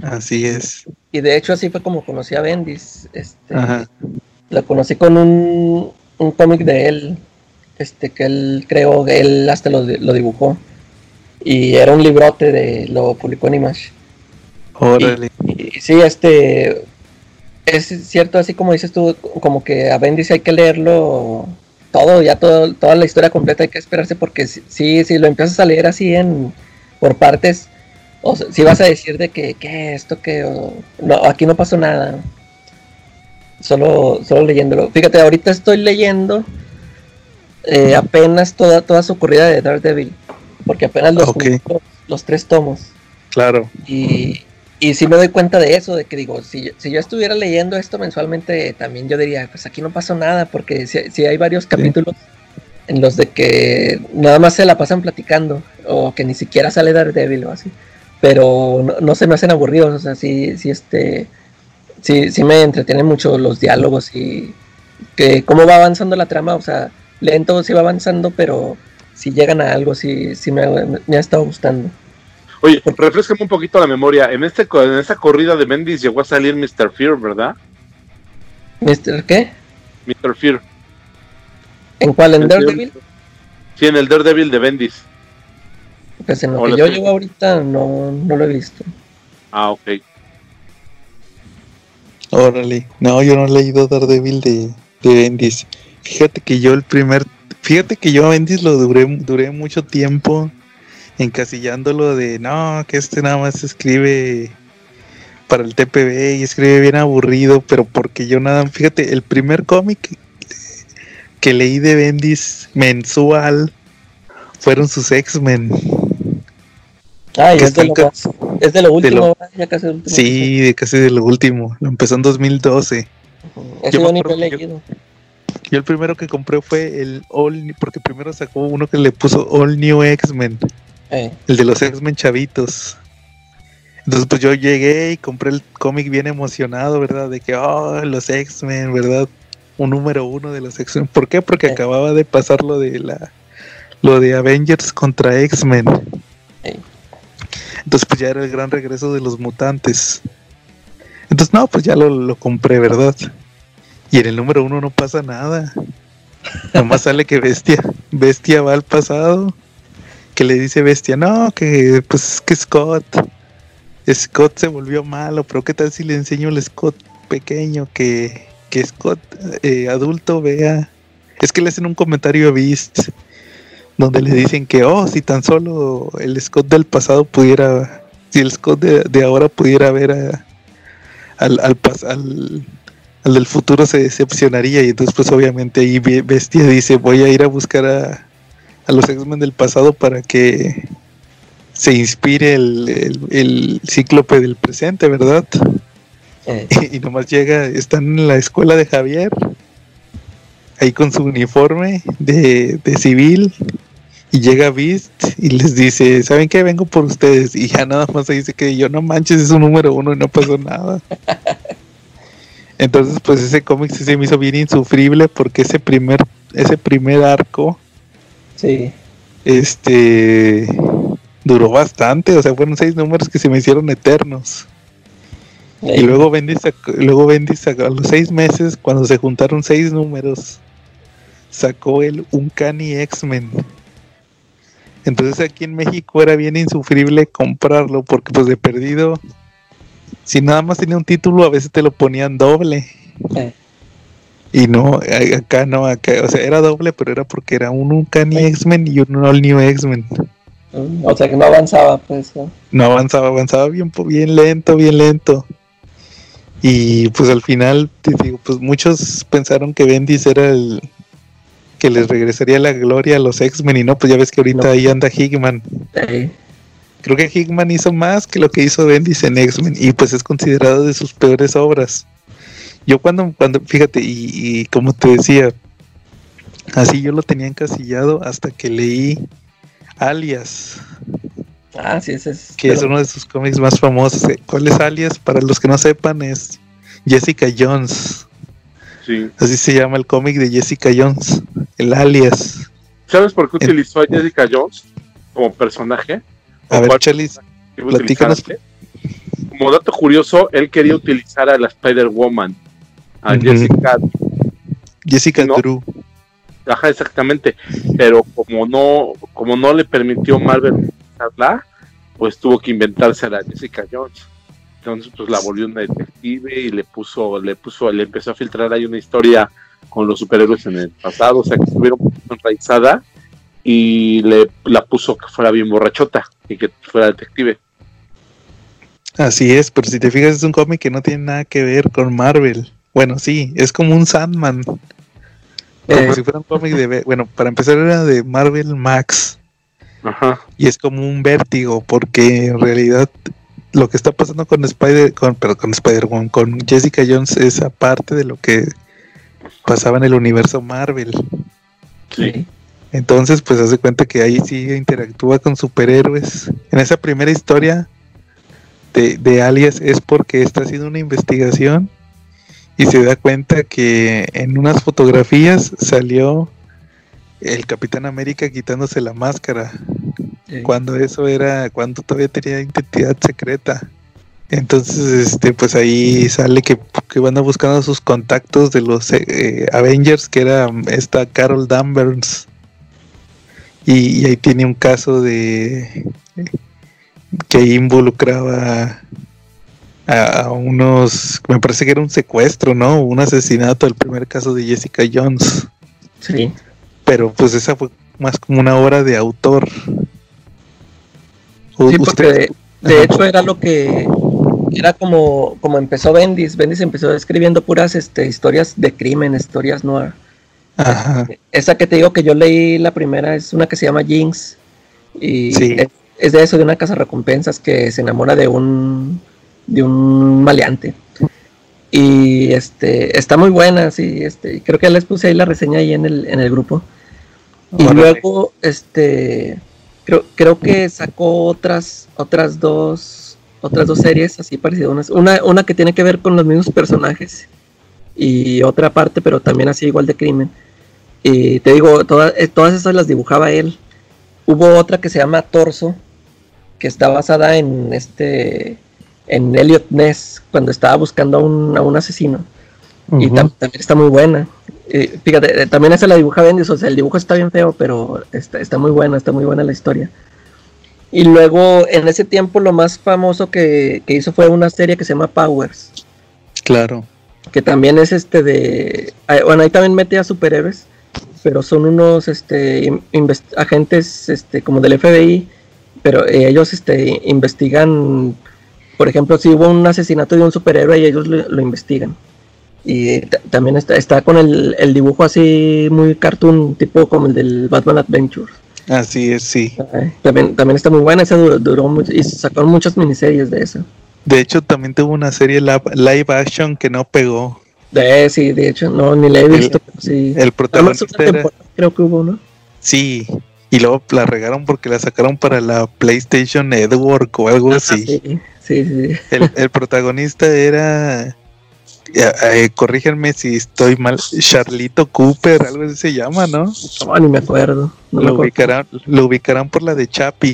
Así es. y de hecho así fue como conocí a Bendis este Ajá. lo conocí con un, un cómic de él este que él creó que él hasta lo, lo dibujó y era un librote de lo publicó en Image Órale. y sí este es cierto así como dices tú como que a Bendis hay que leerlo todo ya todo, toda la historia completa hay que esperarse porque si, si, lo empiezas a leer así en por partes o si vas a decir de que qué esto que o- no aquí no pasó nada. Solo solo leyéndolo. Fíjate ahorita estoy leyendo eh, apenas toda toda su corrida de Daredevil porque apenas los, los, los tres tomos. Claro. y, y sí me doy cuenta de eso, de que digo, si, si yo estuviera leyendo esto mensualmente, también yo diría, pues aquí no pasó nada, porque si, si hay varios capítulos en los de que nada más se la pasan platicando, o que ni siquiera sale Daredevil o así, pero no, no se me hacen aburridos, o sea, sí, sí, este, sí, sí me entretienen mucho los diálogos y que cómo va avanzando la trama, o sea, lento sí va avanzando, pero si llegan a algo, sí, sí me, me ha estado gustando. Oye, refrescame un poquito la memoria. En este en esta corrida de Bendis llegó a salir Mr. Fear, ¿verdad? ¿Mr. qué? Mr. Fear. ¿En cuál? ¿En Daredevil? Sí, en el Daredevil de Bendis. Pues en lo Hola, que yo sí. llevo ahorita no, no lo he visto. Ah, ok. Órale. No, yo no he leído Daredevil de, de Bendis. Fíjate que yo el primer. Fíjate que yo a Bendis lo duré, duré mucho tiempo encasillándolo de no, que este nada más escribe para el TPB y escribe bien aburrido, pero porque yo nada, fíjate, el primer cómic que leí de Bendis mensual fueron sus X-Men. Ah, es de, lo es de lo último, lo- ¿verdad? ya casi el último. Sí, de casi de lo último. Lo empezó en 2012. Ese yo yo me lo yo- leído. Yo el primero que compré fue el All, porque primero sacó uno que le puso All New X-Men, Eh, el de los X-Men chavitos. Entonces pues yo llegué y compré el cómic bien emocionado, ¿verdad? De que, oh, los X-Men, ¿verdad? Un número uno de los X-Men. ¿Por qué? Porque Sí. acababa de pasar lo de la, lo de Avengers contra X-Men. Sí. Entonces pues ya era el gran regreso de los mutantes. Entonces no, pues ya lo, lo compré, ¿verdad? Y en el número uno no pasa nada. Nomás sale que Bestia, Bestia va al pasado, que le dice Bestia, no, que pues que Scott, Scott se volvió malo, pero qué tal si le enseño al Scott pequeño que, que Scott eh, adulto vea. Es que le hacen un comentario a Beast donde le dicen que, oh, si tan solo el Scott del pasado pudiera, si el Scott de, de ahora pudiera ver a- al, al, al, al del futuro se decepcionaría y entonces pues obviamente ahí Be- Bestia dice voy a ir a buscar a, a los X-Men del pasado para que se inspire el, el, el cíclope del presente, ¿verdad? eh, Y nomás llega, están en la escuela de Javier, ahí con su uniforme de, de civil, y llega Beast y les dice, ¿saben qué? Vengo por ustedes. Y ya nada más ahí dice que yo no manches, es un número uno y no pasó nada. Entonces, pues ese cómic sí se me hizo bien insufrible porque ese primer, ese primer arco, sí. este, duró bastante. O sea, fueron seis números que se me hicieron eternos. Y luego Bendy sacó, luego Bendy sacó a los seis meses, cuando se juntaron seis números, sacó el Uncanny X-Men. Entonces aquí en México era bien insufrible comprarlo porque pues de perdido, si nada más tenía un título a veces te lo ponían doble. Y no, acá no, acá, o sea, era doble, pero era porque era un Uncanny X-Men y un All New X-Men. mm, o sea que no avanzaba, pues. ¿no? No avanzaba, avanzaba bien, bien lento, bien lento. Y pues al final, te digo, pues muchos pensaron que Bendis era el que les regresaría la gloria a los X-Men y no, pues ya ves que ahorita No. ahí anda Hickman. Creo que Hickman hizo más que lo que hizo Bendis en X-Men y pues es considerado de sus peores obras. Yo cuando, cuando fíjate, y, y como te decía, así yo lo tenía encasillado hasta que leí Alias, ah, sí, ese es. que es uno de sus cómics más famosos. Eh, ¿Cuál es Alias? Para los que no sepan, es Jessica Jones. Sí. Así se llama el cómic de Jessica Jones, el Alias. ¿Sabes por qué En- utilizó a Jessica Jones como personaje? A ¿O ver, utilizar platícanos. Como dato curioso, él quería utilizar a la Spider-Woman, a. Jessica Jessica ¿no? Drew. Ajá, exactamente. Pero como no, como no le permitió Marvel utilizarla, pues tuvo que inventarse a la Jessica Jones. Entonces, pues la volvió una detective y le puso, le puso, le empezó a filtrar ahí una historia con los superhéroes en el pasado, o sea que estuviera un poquito enraizada y le la puso que fuera bien borrachota y que fuera detective. Así es, pero si te fijas es un cómic que no tiene nada que ver con Marvel. Bueno, sí, es como un Sandman. Como Eh, si fuera un cómic de... Bueno, para empezar era de Marvel Max. Ajá. Y es como un vértigo, porque en realidad lo que está pasando con Spider, con, perdón, con Spider-Man, con Jessica Jones es aparte de lo que pasaba en el universo Marvel. sí. Entonces, pues hace cuenta que ahí sí interactúa con superhéroes. En esa primera historia de, de Alias es porque está haciendo una investigación y se da cuenta que en unas fotografías salió el Capitán América quitándose la máscara. Sí. cuando eso era, cuando todavía tenía identidad secreta. Entonces, este, pues ahí sale que, que van a buscando sus contactos de los eh, Avengers, que era esta Carol Danvers. Y, y ahí tiene un caso de que involucraba a, unos, me parece que era un secuestro, ¿no? Un asesinato, el primer caso de Jessica Jones. Sí. Pero pues esa fue más como una obra de autor. Sí, usted- porque de, hecho era lo que era como, como empezó Bendis. Bendis empezó escribiendo puras este, historias de crimen, historias noir. Ajá. Esa que te digo que yo leí la primera es una que se llama Jinx. Y Sí. es, es de eso, de una casa recompensas que se enamora de un de un maleante. Y este está muy buena, sí, este, creo que ya les puse ahí la reseña ahí en el, en el grupo. Y Órale. luego, este, creo, creo que sacó otras, otras dos, otras dos series así parecidas. Una, una que tiene que ver con los mismos personajes y otra parte, pero también así igual de crimen. Y te digo, todas, eh, todas esas las dibujaba él. Hubo otra que se llama Torso, que está basada en este, en Elliot Ness, cuando estaba buscando a un, a un asesino. Y Ujú. tam- también está muy buena. Eh, fíjate, eh, también esa la dibuja Bendis, o sea, el dibujo está bien feo, pero está, está muy buena, está muy buena la historia. Y luego, en ese tiempo, lo más famoso que, que hizo fue una serie que se llama Powers, Claro. que también es este de... Bueno, ahí también mete a superhéroes, pero son unos este, agentes este, como del FBI, pero eh, ellos este, investigan, por ejemplo, si hubo un asesinato de un superhéroe y ellos lo, lo investigan. Y ta- también está, está con el, el dibujo así muy cartoon, tipo como el del Batman Adventures. Así es, sí. También, también está muy buena, esa duró, duró mucho, y sacaron muchas miniseries de eso. De hecho, también tuvo una serie live action que no pegó. De, sí, de hecho, no, ni la he visto, pero sí. El protagonista era. creo que hubo, ¿no? Sí. Y luego la regaron porque la sacaron para la PlayStation Network o algo así. Sí, sí, sí. El, el protagonista era. eh, corríjanme si estoy mal. Charlito Cooper, algo así se llama, ¿no? No, ni me acuerdo. No me lo, acuerdo. ubicarán, lo ubicarán por la de Chapi.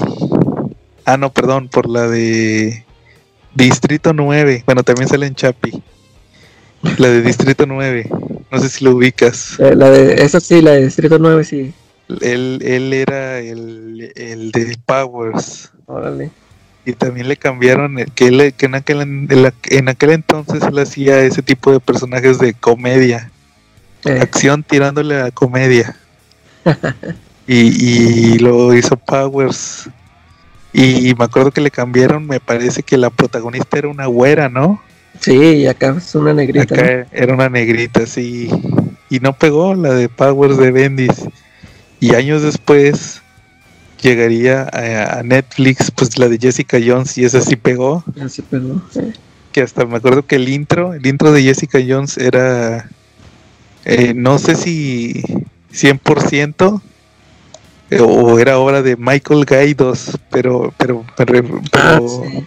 Ah, no, perdón, por la de Distrito 9. Bueno, también sale en Chapi. La de Distrito 9. No sé si lo ubicas. Eh, La de, esa sí, la de Distrito 9, sí. Él, él era el, el de Powers. Órale. Y también le cambiaron el- que, él- que en, aquel, en, aquel entonces él hacía ese tipo de personajes de comedia. Eh, Acción tirándole a comedia. y, y lo hizo Powers. Y me acuerdo que le cambiaron, me parece que la protagonista era una güera, ¿no? sí, y acá es una negrita. ¿no? Acá era una negrita, sí. Y no pegó la de Powers de Bendis. Y años después llegaría a, a Netflix, pues la de Jessica Jones, y esa sí pegó. Ya se pegó. eh. Que hasta me acuerdo que el intro, el intro de Jessica Jones era, eh, no sé si 100% eh, o era obra de Michael Gaidos, pero, pero, pero, Ah, sí.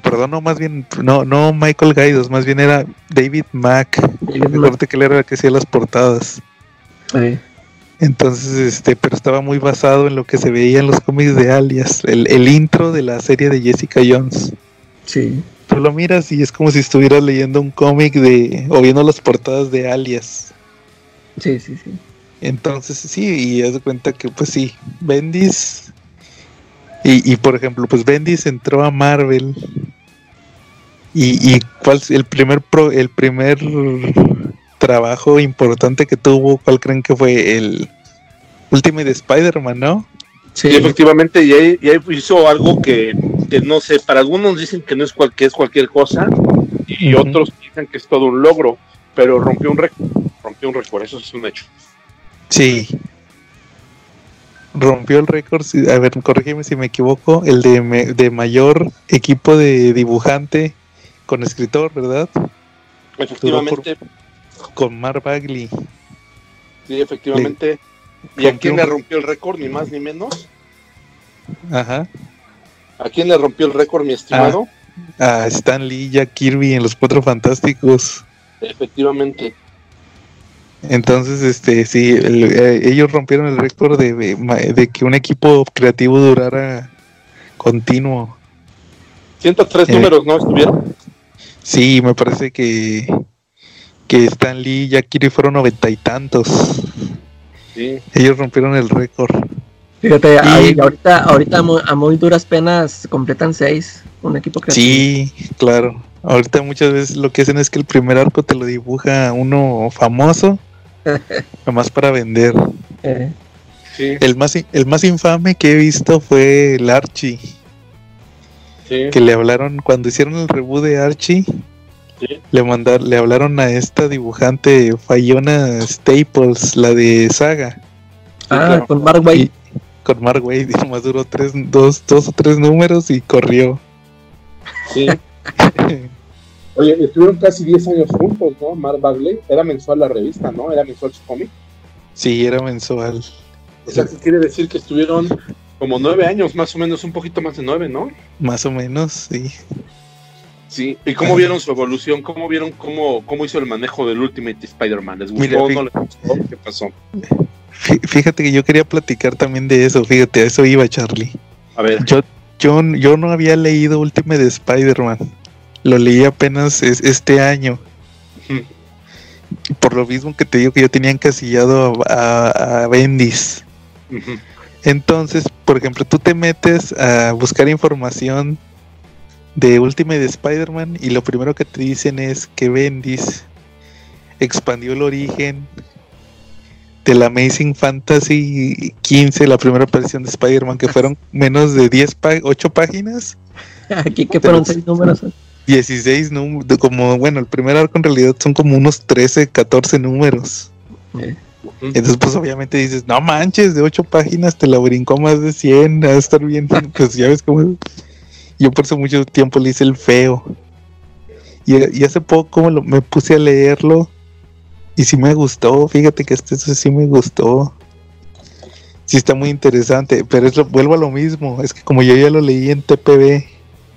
perdón, no, más bien, no, no Michael Gaidos, más bien era David Mack. David acuerdo que él era el que hacía las portadas. Eh, Entonces, este, pero estaba muy basado en lo que se veía en los cómics de Alias, el, el intro de la serie de Jessica Jones. sí. Tú lo miras y es como si estuvieras leyendo un cómic de, o viendo las portadas de Alias. Sí, sí, sí. Entonces, sí, y haz de cuenta que, pues sí, Bendis. Y, y por ejemplo, pues Bendis entró a Marvel. Y, y cuál el primer pro, el primer trabajo importante que tuvo, ¿cuál creen que fue el Ultimate Spider-Man, no? Sí, Y efectivamente, y ahí, y ahí hizo algo que, que no sé, para algunos dicen que no es, cual, que es cualquier cosa, y otros piensan que es todo un logro, pero rompió un récord, rompió un récord, eso es un hecho. Sí. Rompió el récord, a ver, corrígeme si me equivoco, el de, me- de mayor equipo de dibujante con escritor, ¿verdad? Efectivamente, Con Mark Bagley. sí, efectivamente. ¿Y a quién le rompió el récord, ni más ni menos? Ajá. ¿A quién le rompió el récord, mi estimado? A Stan Lee, Jack Kirby en Los Cuatro Fantásticos. Efectivamente. Entonces, este, sí, el- eh, ellos rompieron el récord de, de que un equipo creativo durara continuo. 103 Eh. números, ¿no? Estuvieron. Sí, me parece que, que Stan Lee y Jack Kirby fueron noventa y tantos. Sí. Ellos rompieron el récord. Fíjate, Y- ahí- ahorita, ahorita a muy, duras penas completan seis. Un equipo que Sí, claro. Ahorita muchas veces lo que hacen es que el primer arco te lo dibuja uno famoso, nomás para vender. Eh, Sí, El más, el más infame que he visto fue el Archie, sí. que le hablaron cuando hicieron el reboot de Archie, Sí. le mandar, le hablaron a esta dibujante Fayona Staples, la de Saga, ah, claro. con Mark Waid. y con Mark Wade, nomás duró tres, dos, dos o tres números y corrió. sí. Oye, estuvieron casi 10 años juntos, ¿no? Mark Bagley. Era mensual la revista, ¿no? Era mensual su cómic. sí, era mensual. O sea, que quiere decir que estuvieron como 9 años, más o menos, un poquito más de 9, ¿no? Más o menos, sí. Sí. ¿Y cómo vieron su evolución? ¿Cómo vieron cómo, cómo hizo el manejo del Ultimate Spider-Man? ¿Les gustó o no les gustó? ¿Qué pasó? Fí- Fíjate que yo quería platicar también de eso, fíjate, a eso iba Charlie. A ver. Yo, yo, yo no había leído Ultimate de Spider-Man. Lo leí apenas es- este año. Por lo mismo que te digo que yo tenía encasillado a, a, a Bendis. Entonces, por ejemplo, tú te metes a buscar información de Ultimate de Spider-Man y lo primero que te dicen es que Bendis expandió el origen de la Amazing Fantasy 15, la primera aparición de Spider-Man, que fueron menos de 10 pa 8 páginas, Aquí que fueron seis números. 16 números, como, bueno, el primer arco en realidad son como unos 13, 14 números. Eh. Entonces, pues obviamente dices, no manches, de 8 páginas te la brincó más de 100, a estar bien, pues ya ves cómo es. Yo por eso mucho tiempo le hice el feo. Y, y hace poco lo- me puse a leerlo y sí me gustó, fíjate que este sí me gustó. Sí está muy interesante, pero es lo, vuelvo a lo mismo, es que como yo ya lo leí en TPB,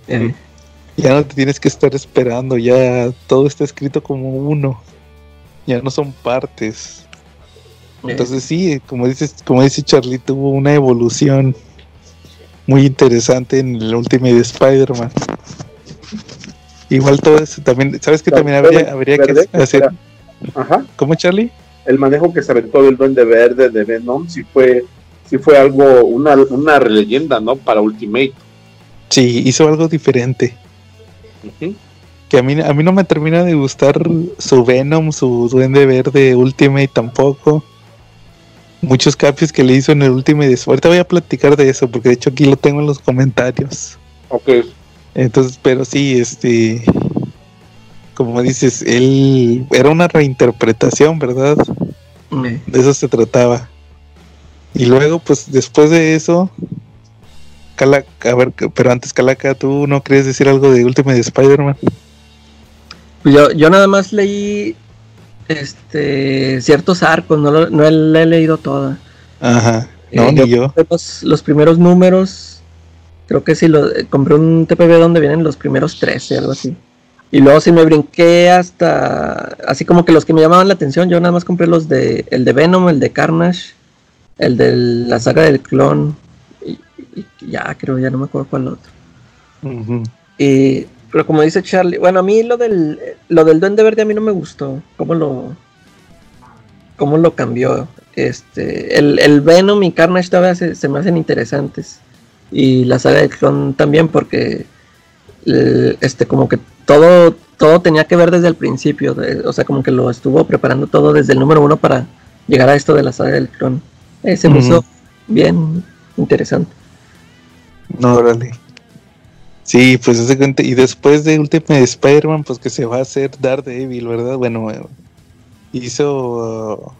eh, ya no te tienes que estar esperando, ya todo está escrito como uno, ya no son partes. eh. Entonces sí, como dices, como dice Charlie, tuvo una evolución muy interesante en el Ultimate de Spider-Man. Igual todo eso también, ¿sabes que también habría, habría que hacer? Ajá. ¿Cómo Charlie? El manejo que se aventó del Duende Verde de Venom sí fue, sí fue algo, una, una leyenda, ¿no? Para Ultimate. Sí, hizo algo diferente. Que a mí, a mí no me termina de gustar su Venom, su Duende Verde Ultimate tampoco. Muchos cambios que le hizo en el Ultimate. de- Ahorita voy a platicar de eso, porque de hecho aquí lo tengo en los comentarios. Ok. Entonces, pero sí, este, como dices, él era una reinterpretación, ¿verdad? De eso se trataba. Y luego, pues después de eso, Cala, a ver, pero antes Calaca, ¿tú no querías decir algo de Ultimate Spider-Man? Pues yo, yo nada más leí este ciertos arcos, no, lo- no la he leído toda. Ajá, no, Eh, ni yo. Los, los primeros números, creo que sí, lo, eh, compré un TPB donde vienen los primeros 13, algo así. Y luego sí me brinqué hasta, así como que los que me llamaban la atención, yo nada más compré los de, el de Venom, el de Carnage, el de la saga del clon, y, y ya creo, ya no me acuerdo cuál otro. Ujú. Y, pero como dice Charlie, bueno, a mí lo del, lo del Duende Verde a mí no me gustó. ¿Cómo lo, cómo lo cambió? Este, el, el Venom y Carnage todavía se, se me hacen interesantes. Y la saga de Clon también porque el- este, como que todo, todo tenía que ver desde el principio. de- o sea, como que lo estuvo preparando todo desde el número uno para llegar a esto de la saga del Clon. Eh, se me hizo bien interesante. No, órale. Sí, pues hace cuenta, y después de Ultimate Spider-Man, pues que se va a hacer Daredevil, ¿verdad? Bueno, eh, hizo uh,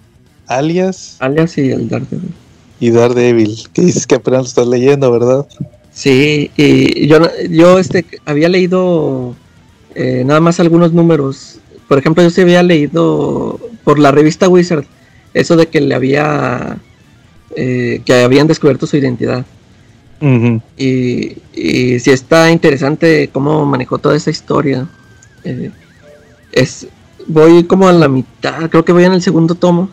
Alias Alias y el Daredevil. y Daredevil, que dices que apenas lo estás leyendo, ¿verdad? Sí, y yo, yo este, había leído eh, nada más algunos números. Por ejemplo, yo sí había leído por la revista Wizard eso de que le había. eh, que habían descubierto su identidad. Y, y sí está interesante cómo manejó toda esa historia. Eh, es, voy como a la mitad, creo que voy en el segundo tomo.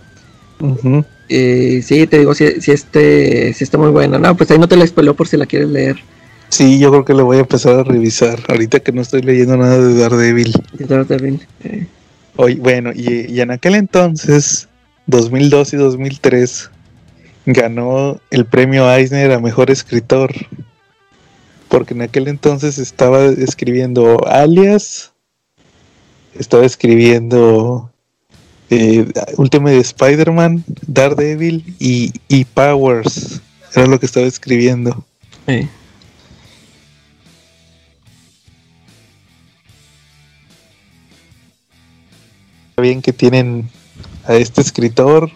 Ujú. Eh, sí, te digo, si, si este, si está muy buena. No, pues ahí no te la spoileo por si la quieres leer. Sí, yo creo que lo voy a empezar a revisar. Ahorita que no estoy leyendo nada de Daredevil. De Daredevil. Eh, bueno, y, y en aquel entonces, 2002 y 2003, ganó el premio Eisner a mejor escritor. Porque en aquel entonces estaba escribiendo Alias, estaba escribiendo eh, Ultimate Spider-Man, Daredevil y, y Powers. Era lo que estaba escribiendo. Está bien que tienen a este escritor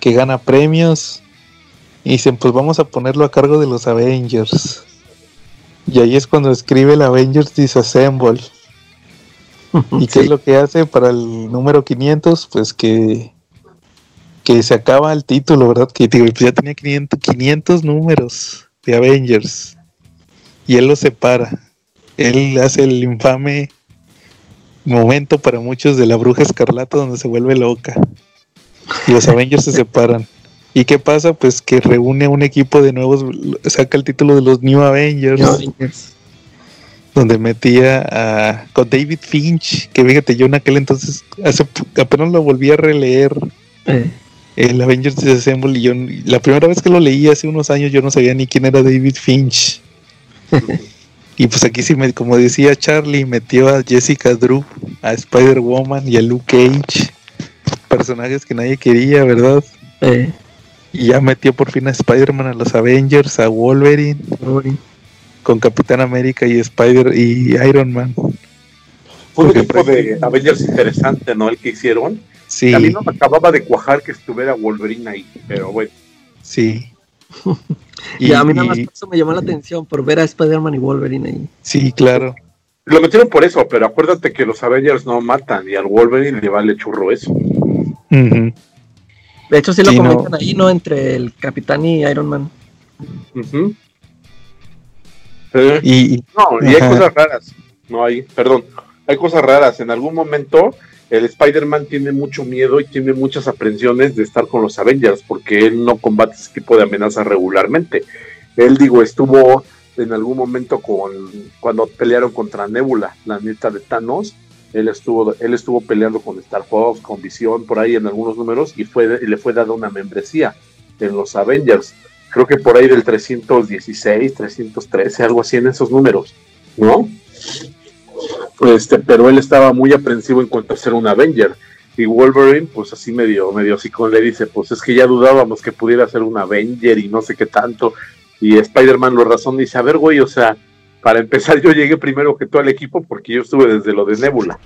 que gana premios y dicen pues vamos a ponerlo a cargo de los Avengers y ahí es cuando escribe el Avengers Disassemble y qué Sí. es lo que hace para el número 500 pues que que se acaba el título verdad que pues ya tenía 500, 500 números de Avengers y él los separa él hace el infame momento para muchos de la bruja escarlata donde se vuelve loca. Y los Avengers se separan. ¿Y qué pasa? Pues que reúne a un equipo de nuevos, saca el título de los New Avengers, New Avengers. donde metía a con David Finch, que fíjate, yo en aquel entonces hace apenas lo volví a releer Eh, el Avengers Disassemble y yo la primera vez que lo leí hace unos años yo no sabía ni quién era David Finch. y pues aquí sí me, como decía Charlie, metió a Jessica Drew, a Spider-Woman y a Luke Cage. Personajes que nadie quería, ¿verdad? eh, Y ya metió por fin a Spider-Man, a los Avengers, a Wolverine, Wolverine. con Capitán América y Spider y Iron Man. Fue un Porque tipo de Avengers interesante, ¿no? El que hicieron. Sí, A mí no me acababa de cuajar que estuviera Wolverine ahí, pero bueno. sí. Y, a mí nada más y- eso me llamó la atención por ver a Spider-Man y Wolverine ahí. sí, claro. Lo metieron por eso, pero acuérdate que los Avengers no matan y al Wolverine le vale churro eso. Ujú. De hecho, sí lo Sí, no. comentan ahí, ¿no? Entre el Capitán y Iron Man. Eh, Y, y- no, y hay Ajá. cosas raras. No hay, perdón, hay cosas raras. En algún momento el Spider-Man tiene mucho miedo y tiene muchas aprensiones de estar con los Avengers porque él no combate ese tipo de amenazas regularmente. Él, digo, estuvo en algún momento con cuando pelearon contra Nebula, la neta de Thanos. Él estuvo, él estuvo peleando con Star Fox, con Visión, por ahí en algunos números y fue, le fue dada una membresía en los Avengers. Creo que por ahí del 316, 313, algo así en esos números, ¿no? Este, pero él estaba muy aprensivo en cuanto a ser un Avenger. Y Wolverine, pues así medio, medio así como le dice, pues es que ya dudábamos que pudiera ser un Avenger y no sé qué tanto. Y Spider-Man lo razón dice, a ver, güey, o sea, para empezar yo llegué primero que todo el equipo porque yo estuve desde lo de Nebula.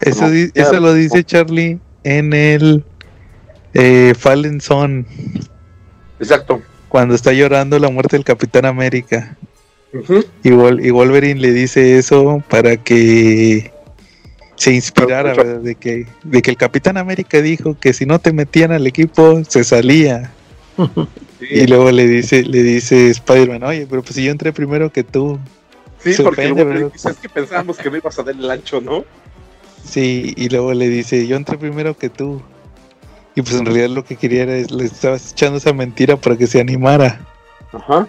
eso, No, di- ya, eso lo dice Charlie en el eh, Fallen Son, Exacto. cuando está llorando la muerte del Capitán América. Y, Wol- y Wolverine le dice eso para que se inspirara. De que, de que el Capitán América dijo que si no te metían al equipo, se salía. Sí, Y luego le dice, le dice Spider-Man, oye, pero pues si yo entré primero que tú. sí, se porque es que pensábamos que me ibas a dar el ancho, ¿no? Sí, y luego le dice, yo entré primero que tú. Y pues en realidad lo que quería era, le estabas echando esa mentira para que se animara. Ajá.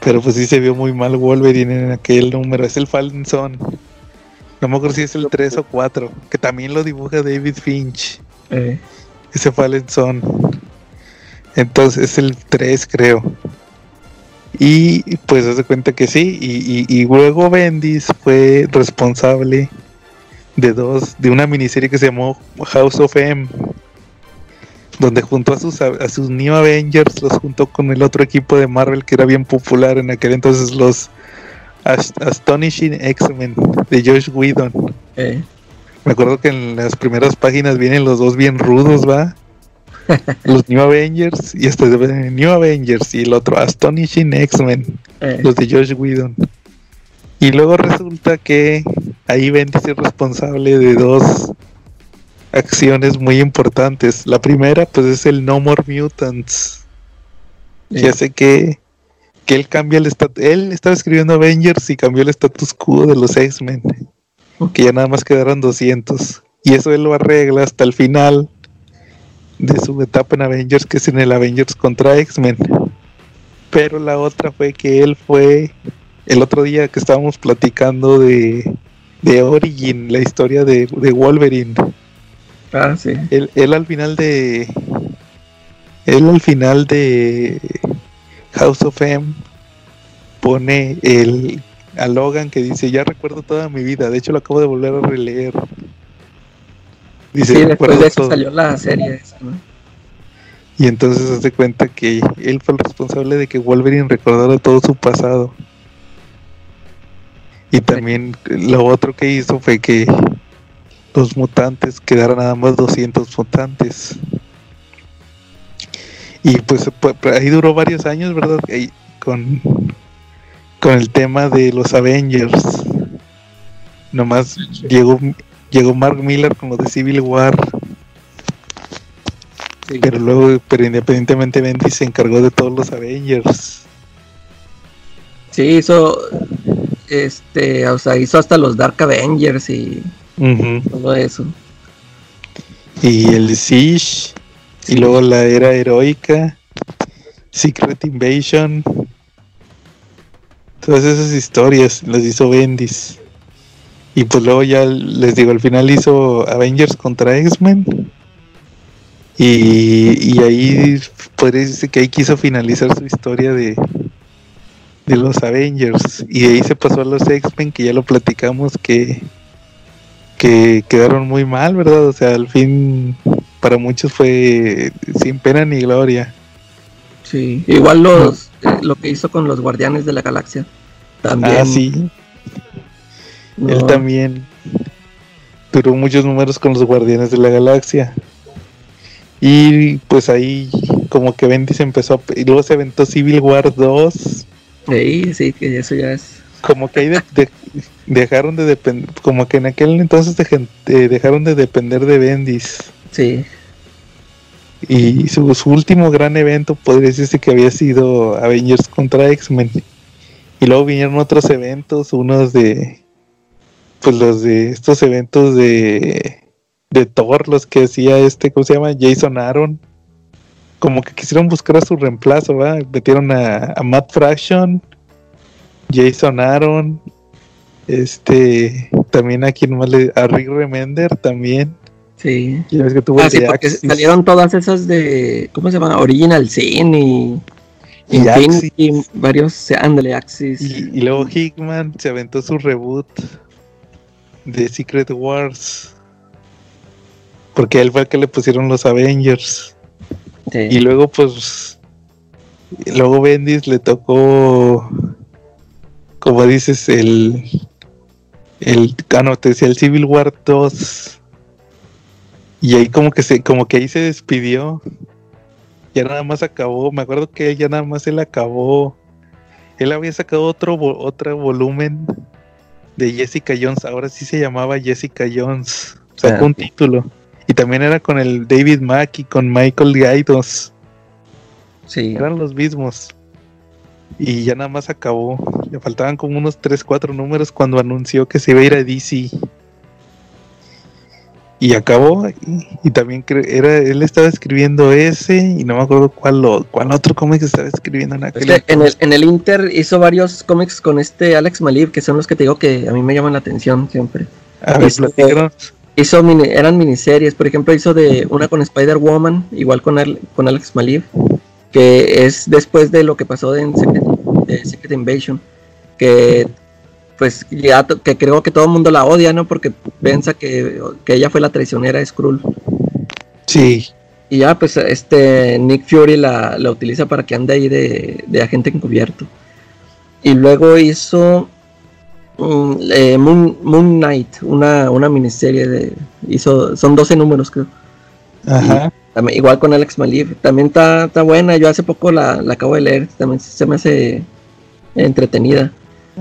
Pero pues sí se vio muy mal Wolverine en aquel número. Es el Fallen Son. No me acuerdo si es el 3 o 4. Que también lo dibuja David Finch. Eh, Ese Fallen Son. Entonces es el 3 creo. Y pues se cuenta que sí. Y, y- y luego Bendis fue responsable de dos, de una miniserie que se llamó House of M. Donde juntó a sus, a sus New Avengers, los juntó con el otro equipo de Marvel que era bien popular en aquel entonces, los Ast- Astonishing X-Men de Josh Whedon. eh, Me acuerdo que en las primeras páginas vienen los dos bien rudos, ¿va? los New Avengers y de- New Avengers y el otro Astonishing X-Men, eh. los de Josh Whedon. Y luego resulta que ahí Bendis es responsable de dos acciones muy importantes. La primera, pues es el No More Mutants. Sí. Ya sé que, que él cambia el estatus. Él estaba escribiendo Avengers y cambió el status quo de los X-Men. Que ya nada más quedaron 200. Y eso él lo arregla hasta el final de su etapa en Avengers, que es en el Avengers contra X-Men. Pero la otra fue que él fue el otro día que estábamos platicando de, de Origin, la historia de, de Wolverine. Ah, sí. Él, él al final de. Él al final de House of M pone el a Logan que dice ya recuerdo toda mi vida, de hecho lo acabo de volver a releer. Sí, Dice, después "Recuerdo de eso todo". salió la serie esa, ¿no? Y entonces se hace cuenta que él fue el responsable de que Wolverine recordara todo su pasado. Y también lo otro que hizo fue que los mutantes quedaran nada más 200 mutantes. Y pues pu- pu- ahí duró varios años, ¿verdad? Ahí con, con el tema de los Avengers. Nomás llegó, llegó Mark Miller con lo de Civil War. Sí. Pero luego, pero independientemente, Bendy se encargó de todos los Avengers. Sí, hizo. Este, o sea, hizo hasta los Dark Avengers y todo eso. Y el Siege. Y luego la era heroica. Secret Invasion. Todas esas historias las hizo Bendis. Y pues luego ya les digo, al final hizo Avengers contra X-Men. Y, y ahí podría decirse que ahí quiso finalizar su historia de, de los Avengers. Y de ahí se pasó a los X-Men, que ya lo platicamos que, que quedaron muy mal, ¿verdad? O sea, al fin para muchos fue sin pena ni gloria. Sí. Igual los, eh, lo que hizo con los Guardianes de la Galaxia. También. Ah, sí, no, él también duró muchos números con los Guardianes de la Galaxia. Y pues ahí como que Bendis empezó a... Y luego se aventó Civil War 2. Sí, sí, que eso ya es. Como que ahí de- de- dejaron de depender... Como que en aquel entonces eh, dejaron de depender de Bendis. Sí. Y su, su último gran evento podría decirse que había sido Avengers contra X-Men. Y luego vinieron otros eventos, unos de. Pues los de estos eventos de. De Thor, los que hacía este, ¿cómo se llama? Jason Aaron. Como que quisieron buscar a su reemplazo, ¿va? Metieron a, a Matt Fraction, Jason Aaron, este. También a quien más le. A Rick Remender también. Sí. Ya ves que tuvo Ah, sí, porque salieron todas esas de. ¿Cómo se llama? Original Sin y. Y varios. Ándale, Axis. Y, y luego Hickman se aventó su reboot de Secret Wars. Porque él fue el que le pusieron los Avengers. Sí. Y luego, pues. y Luego Bendis le tocó. Como dices, el. El. Ah, no, te decía el Civil War 2. Y ahí como que se, como que ahí se despidió. Ya nada más acabó. Me acuerdo que ya nada más él acabó. Él había sacado otro, otro volumen de Jessica Jones. Ahora sí se llamaba Jessica Jones. Sacó Ah, un título. Y también era con el David Mack y con Michael Gaidos. Sí. Eran los mismos. Y ya nada más acabó. Le faltaban como unos 3, 4 números cuando anunció que se iba a ir a DC. Y acabó. Y, y también era, él estaba escribiendo ese. Y no me acuerdo cuál, lo- cuál otro cómic estaba escribiendo en Es aquel. que en el, en el Inter hizo varios cómics con este Alex Malib, que son los que te digo que a mí me llaman la atención siempre. A ver. Hizo mini- eran miniseries, por ejemplo, hizo de una con Spider-Woman, igual con, con Alex Malib, que es después de lo que pasó en Secret, de Secret Invasion, que pues ya que creo que todo el mundo la odia, ¿no? Porque piensa que, que ella fue la traicionera de Skrull. Sí. Y ya, pues este Nick Fury la, la utiliza para que ande ahí de, de agente encubierto. Y luego hizo mm, eh, Moon, Moon Knight, una, una miniserie de. Hizo, son 12 números, creo. Ajá. También- igual con Alex Malib. También está, está buena. Yo hace poco la, la acabo de leer. También se me hace entretenida.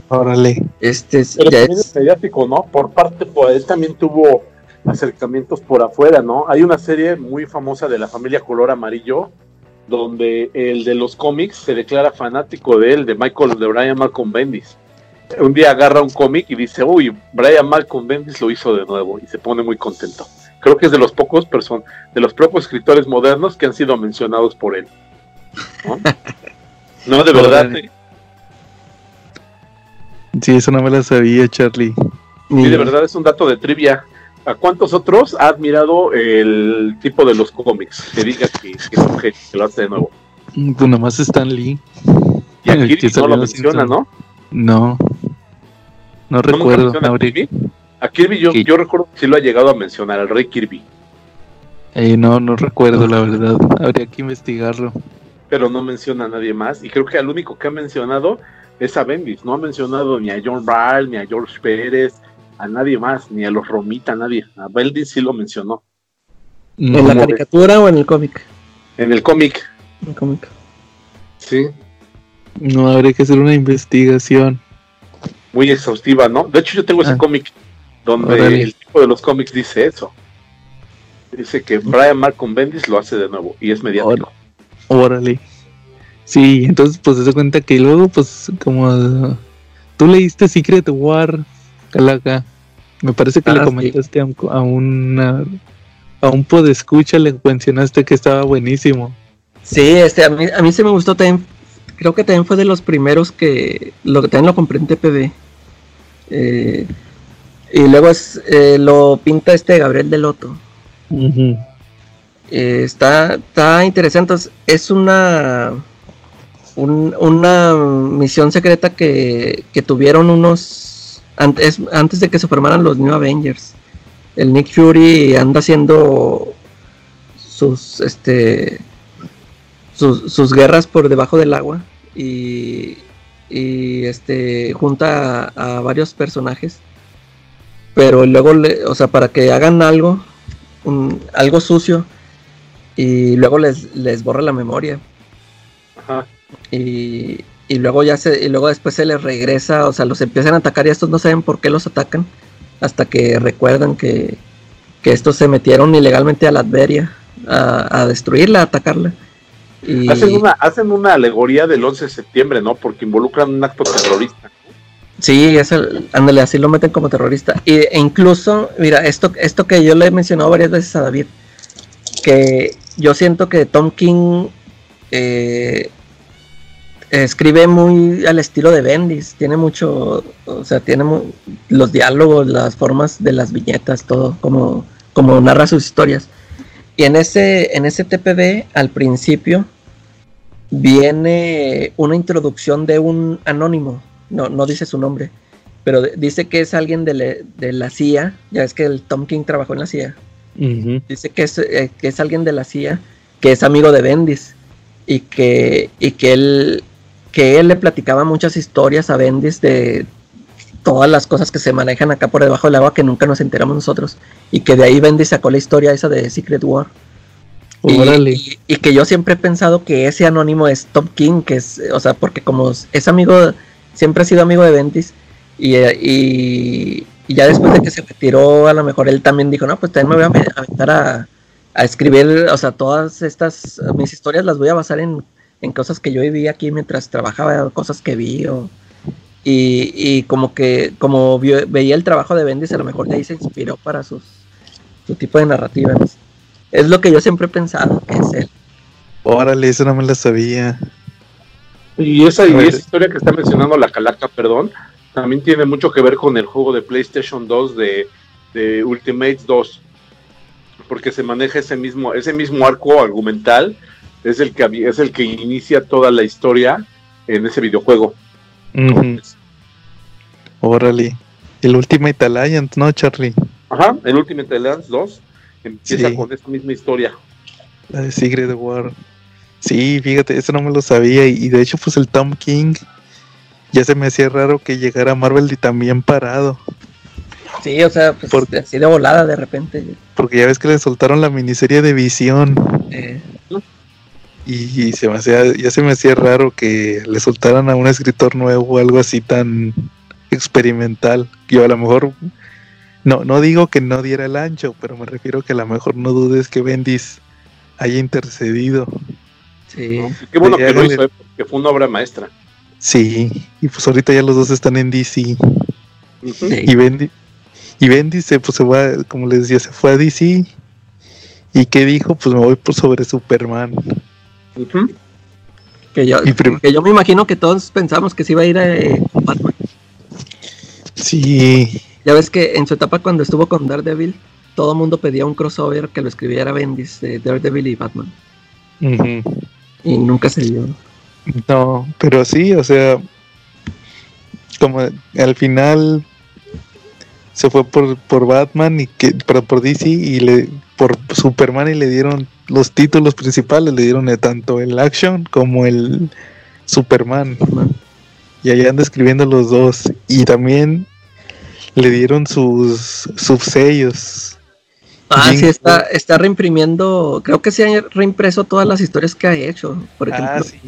Órale. Este es- Pero ya también es- es mediático, ¿no? Por parte, pues él también tuvo acercamientos por afuera, ¿no? Hay una serie muy famosa de la familia Color Amarillo, donde el de los cómics se declara fanático de él, de Michael, de Brian Malcolm Bendis. un día agarra un cómic y dice, uy, Brian Malcolm Bendis lo hizo de nuevo y se pone muy contento. Creo que es de los pocos person de los propios escritores modernos que han sido mencionados por él. No, no de verdad. Sí, eso no me lo sabía, Charlie. Sí, de verdad es un dato de trivia. ¿A cuántos otros ha admirado el tipo de los cómics? Que diga que, que es un genio, que lo hace de nuevo. Pues nomás Stan Lee. Y a Kirby no lo en menciona. ¿no? No. No ¿No recuerdo. a Kirby? A Kirby yo recuerdo que sí lo ha llegado a mencionar, al rey Kirby. eh, no, no recuerdo, la verdad. Habría que investigarlo. pero no menciona a nadie más. Y creo que al único que ha mencionado es a Bendis. No ha mencionado ni a John Ball, ni a George Pérez, a nadie más, ni a los Romita, a nadie. A Bendis sí lo mencionó. ¿En la ¿Cómo caricatura o en el cómic? En el cómic, En el cómic. sí, no, habría que hacer una investigación. muy exhaustiva, ¿no? De hecho, yo tengo ese Ah. cómic donde el tipo de los cómics dice eso. Dice que Brian Malcolm Bendis lo hace de nuevo y es mediático. Órale. Sí, entonces pues se da cuenta que luego pues como tú leíste Secret War, Calaca, me parece que Ah, le comentaste a un, a una a un podescucha le mencionaste que estaba buenísimo. Sí, este, a mí, a mí sí me gustó también. Creo que también fue de los primeros que lo que también lo compré en TPB. Eh, y luego es, eh, lo pinta este Gabriel Deloto. Eh, está, está interesante. es- Es una un- una misión secreta que, que tuvieron unos antes, antes de que se formaran los New Avengers. El Nick Fury anda haciendo sus este sus, sus guerras por debajo del agua y, y este junta a, varios personajes pero luego le- o sea para que hagan algo algo sucio y luego les, les borra la memoria Ajá. Y, y luego ya se y luego después se les regresa o sea los empiezan a atacar y estos no saben por qué los atacan hasta que recuerdan que, que estos se metieron ilegalmente a la Adveria a, a destruirla a atacarla y Hacen, una, hacen una alegoría del 11 de septiembre, ¿no? Porque involucran un acto terrorista. Sí, es el, ándale, así lo meten como terrorista. Y, e incluso, mira, esto, esto que yo le he mencionado varias veces a David, que yo siento que Tom King eh, escribe muy al estilo de Bendis, tiene mucho, o sea, tiene mu- los diálogos, las formas de las viñetas, todo, como, como narra sus historias. Y en ese, en ese TPB, al principio, viene una introducción de un anónimo, no, no dice su nombre, pero dice que es alguien de, le- de la CIA, ya es que el Tom King trabajó en la CIA, dice que es, eh, que es alguien de la CIA, que es amigo de Bendis, y que, y que él que él le platicaba muchas historias a Bendis de todas las cosas que se manejan acá por debajo del agua que nunca nos enteramos nosotros, y que de ahí Bendis sacó la historia esa de Secret War. Y, Órale. y- y que yo siempre he pensado que ese anónimo es Top King, que es, o sea, porque como es amigo, siempre ha sido amigo de Ventis, y, y, y ya después de que se retiró, a lo mejor él también dijo, no, pues también me voy a aventar a, a escribir, o sea, todas estas, mis historias las voy a basar en, en cosas que yo viví aquí mientras trabajaba, cosas que vi, o, y, y como que, como vio- veía el trabajo de Bendis, a lo mejor de ahí se inspiró para sus, su tipo de narrativa, no sé. Es lo que yo siempre he pensado que es él. Órale, eso no me la sabía. Y esa, y esa historia que está mencionando la Calaca, perdón, también tiene mucho que ver con el juego de PlayStation 2 de, de Ultimate 2. Porque se maneja ese mismo, ese mismo arco argumental, es el que es el que inicia toda la historia en ese videojuego. Órale. El Ultimate Alliance, ¿no, Charlie? Ajá, el Ultimate Alliance 2 empieza Sí. con esa misma historia. La de Secret War. Sí, fíjate, eso no me lo sabía. Y, y de hecho, pues el Tom King ya se me hacía raro que llegara Marvel y también parado. Sí, o sea, pues Por- así de volada de repente. Porque ya ves que le soltaron la miniserie de Visión. eh, Y, se me hacía, ya se me hacía raro que le soltaran a un escritor nuevo o algo así tan experimental. Yo a lo mejor no, no digo que no diera el ancho, pero me refiero que a lo mejor no dudes que Bendis haya intercedido. sí. ¿no? Qué bueno que lo le- hizo, eh, porque fue una obra maestra. Sí, y pues ahorita ya los dos están en DC. Sí. Y Bendy, y Bendy se, pues, se va, como les decía, se fue a DC. ¿Y qué dijo? Pues me voy por sobre Superman. Que yo, que yo me imagino que todos pensamos que se iba a ir eh, con Batman. Sí, Ya ves que en su etapa cuando estuvo con Daredevil, todo el mundo pedía un crossover que lo escribiera Bendis de Daredevil y Batman. Y nunca se dio. no, pero sí, o sea, como al final se fue por, por Batman y que, pero por DC y le por Superman y le dieron los títulos principales, le dieron de tanto el Action como el Superman. Y ahí anda escribiendo los dos. Y también le dieron sus subsellos. Ah, Jim- sí, está, está reimprimiendo, creo que sí ha reimpreso todas las historias que ha hecho. Por ejemplo, Ah, sí.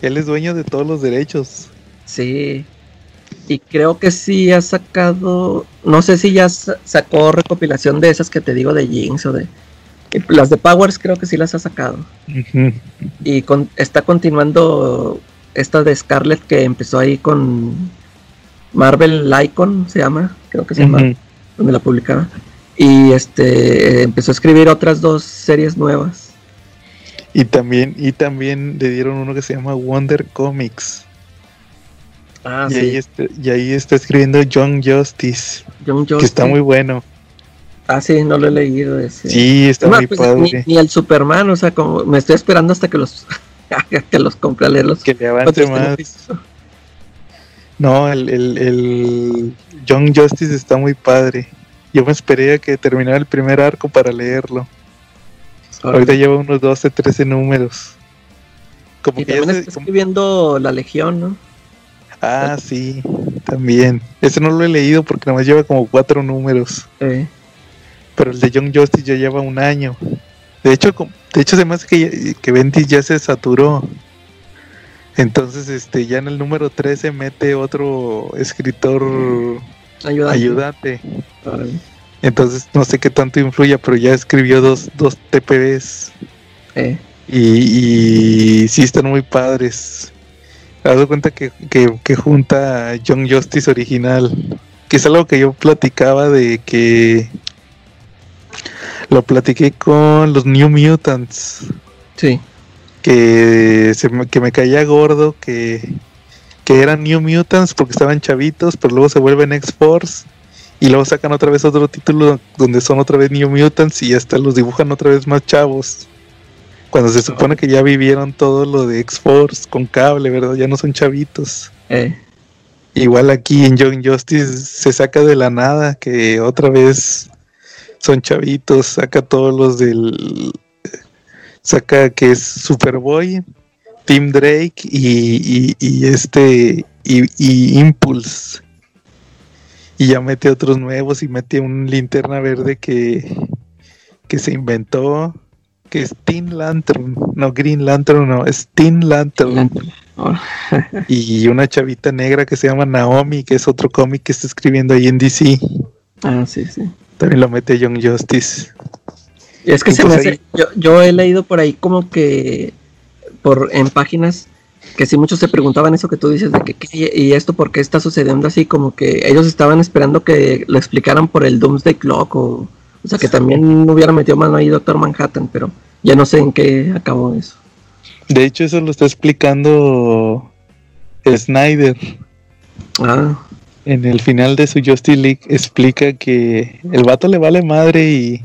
Él es dueño de todos los derechos. Sí. Y creo que sí ha sacado. No sé si ya sa- sacó recopilación de esas que te digo de Jinx o de. Las de Powers creo que sí las ha sacado. Y con- está continuando esta de Scarlet que empezó ahí con Marvel Icon, se llama. Creo que se llama. Donde la publicaba. Y este empezó a escribir otras dos series nuevas. Y también, y también le dieron uno que se llama Wonder Comics. Ah, y, ahí está, y ahí está escribiendo John Justice, que está muy bueno. Ah, sí, no lo he leído ese. Sí, está muy pues, padre. ni, ni el Superman, o sea, como me estoy esperando hasta que los que los compre a leerlos. Que le avance más. No, el, el, el Young Justice está muy padre. Yo me esperé a que terminara el primer arco para leerlo. Ahorita lleva unos 12, 13 números. Como Y que ya también se- está como- escribiendo La Legión, ¿no? Ah, sí, también. Ese no lo he leído porque nada más lleva como cuatro números. Eh, Pero el de Young Justice ya lleva un año. De hecho, de hecho se me hace que, que ya se saturó. Entonces, este, ya en el número 13 mete otro escritor ayuda. ayudante. Entonces, no sé qué tanto influya, pero ya escribió dos, dos TPBs. Eh, Y, y sí están muy padres. Te das cuenta que, que, que junta a Young Justice original. Que es algo que yo platicaba de que lo platiqué con los New Mutants. sí. Que, se me, que me caía gordo que, que eran New Mutants porque estaban chavitos, pero luego se vuelven X-Force. Y luego sacan otra vez otro título donde son otra vez New Mutants y hasta los dibujan otra vez más chavos. Cuando se supone que ya vivieron todo lo de X-Force con cable, ¿verdad? Ya no son chavitos. Eh, Igual aquí en Young Justice se saca de la nada que otra vez son chavitos, saca todos los del... Saca que es Superboy, Team Drake y, y- y este... Y, y Impulse. Y ya mete otros nuevos y mete un linterna verde que, que se inventó, que es Teen Lantern. No, Green Lantern, no, es Teen Lantern. oh, Y una chavita negra que se llama Naomi, que es otro cómic que está escribiendo ahí en DC. ah, sí, sí. También lo mete Young Justice. Es que Y se pues me hace, ahí- yo, yo he leído por ahí como que por en páginas que sí muchos se preguntaban eso que tú dices de que qué- y esto por qué está sucediendo así como que ellos estaban esperando que lo explicaran por el Doomsday Clock o o sea que también hubiera metido mano ahí Doctor Manhattan, pero ya no sé en qué acabó eso. De hecho, eso lo está explicando Snyder. Ah, En el final de su Justice League explica que el vato le vale madre y,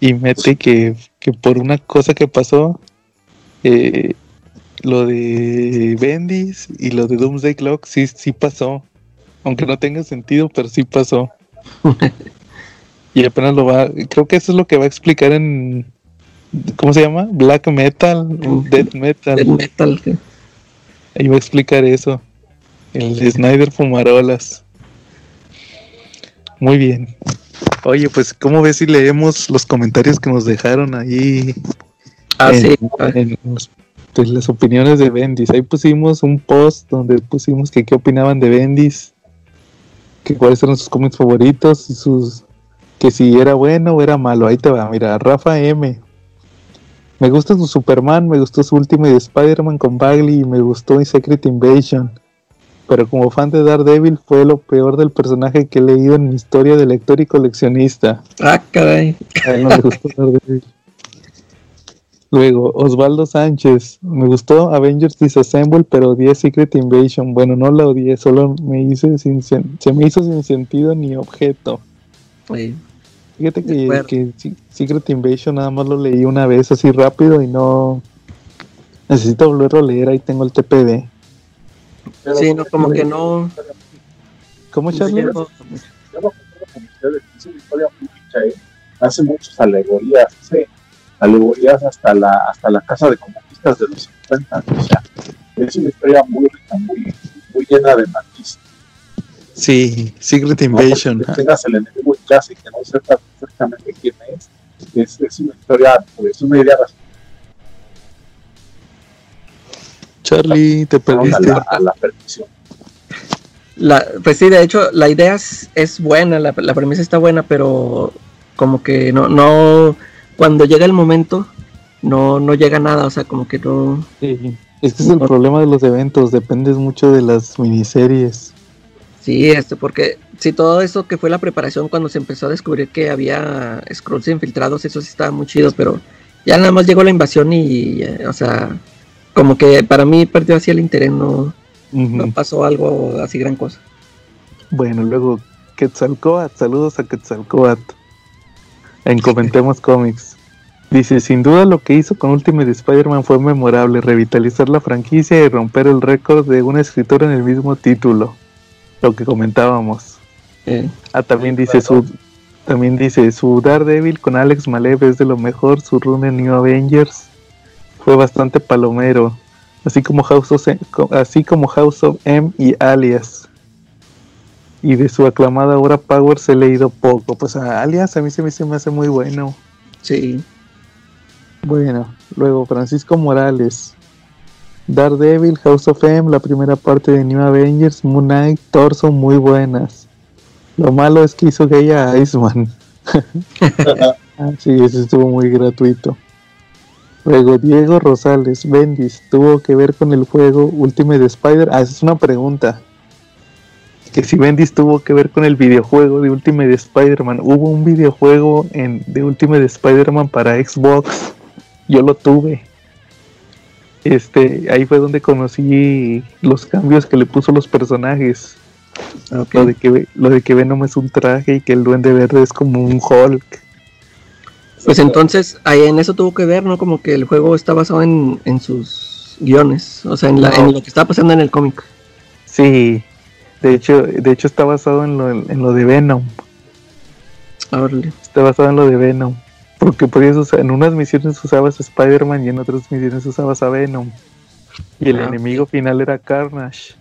y mete que, que por una cosa que pasó, eh, lo de Bendis y lo de Doomsday Clock sí, sí pasó. Aunque no tenga sentido, pero sí pasó. y apenas lo va, creo que eso es lo que va a explicar en, ¿cómo se llama? Black Metal. Death Metal. Death Metal. Ahí va a explicar eso. El de Snyder Fumarolas. Muy bien. Oye, pues, ¿cómo ves si leemos los comentarios que nos dejaron ahí Ah, en, sí. en los- pues, las opiniones de Bendis? Ahí pusimos un post donde pusimos que qué opinaban de Bendis, que cuáles eran sus cómics favoritos y sus que si era bueno o era malo. Ahí te va, mira, Rafa M. Me gusta su Superman, me gustó su Ultimate Spider-Man con Bagley y me gustó Secret Invasion. Pero como fan de Daredevil fue lo peor del personaje que he leído en mi historia de lector y coleccionista. Ah, caray. A él no le gustó Daredevil. Luego, Osvaldo Sánchez. Me gustó Avengers Disassemble, pero odié Secret Invasion. Bueno, no la odié, solo me hice sin, se me hizo sin sentido ni objeto. Sí. Fíjate que, que Secret Invasion nada más lo leí una vez así rápido y no... Necesito volverlo a leer, ahí tengo el TPD. Sí, no, como que no. ¿Cómo, Charlie? Yo no concuerdo con ustedes, es una historia muy rica, ¿eh? hace muchas alegorías, hace alegorías hasta la, hasta la casa de comunistas de los 50, o sea, es una historia muy rica, muy, muy llena de matices. Sí, Secret ¿no? Invasion. Que tengas el enemigo en casa y que no sepas exactamente quién es, es, es una historia, pues una idea Charlie, te a perdiste. la, a la perdición. La, pues sí, de hecho, la idea es, es buena, la, la premisa está buena, pero como que no, no, cuando llega el momento, no, no llega nada, o sea, como que no. Sí, Es que es el problema de los eventos, dependes mucho de las miniseries. Sí, este, porque si todo eso que fue la preparación cuando se empezó a descubrir que había scrolls infiltrados, eso sí estaba muy chido, pero ya nada más llegó la invasión y, eh, o sea, como que para mí perdió así el interés, no, no pasó algo así gran cosa. Bueno, luego Quetzalcoatl, saludos a Quetzalcoatl. En Comentemos Comics. Dice, sin duda lo que hizo con Ultimate Spider-Man fue memorable, revitalizar la franquicia y romper el récord de un escritor en el mismo título. Lo que comentábamos. Eh, Ah, también dice su también dice su Daredevil con Alex Malev es de lo mejor, su run en New Avengers fue bastante palomero, así como House of M, así como House of M y Alias. Y de su aclamada obra Powers he leído poco, pues a Alias a mí se me, se me hace muy bueno. sí, Bueno, luego Francisco Morales. Daredevil, House of M, la primera parte de New Avengers, Moon Knight, Torso, muy buenas. Lo malo es que hizo gay a Iceman. ah, sí, eso estuvo muy gratuito. Luego Diego Rosales, Bendis, ¿tuvo que ver con el juego Ultimate Spider? Ah, esa es una pregunta. Que si Bendis tuvo que ver con el videojuego de Ultimate Spider-Man. Hubo un videojuego en, de Ultimate Spider-Man para Xbox. Yo lo tuve. Este, ahí fue donde conocí los cambios que le puso los personajes. ok. Lo de que lo de que Venom es un traje y que el Duende Verde es como un Hulk. Pues entonces, ahí en eso tuvo que ver, ¿no? Como que el juego está basado en, en sus guiones, o sea, en, la- No. en lo que está pasando en el cómic. Sí. De hecho, de hecho está basado en lo, en lo de Venom. Está basado en lo de Venom. Porque podías usar, en unas misiones usabas a Spider-Man y en otras misiones usabas a Venom. Y el Ah, enemigo final era Carnage.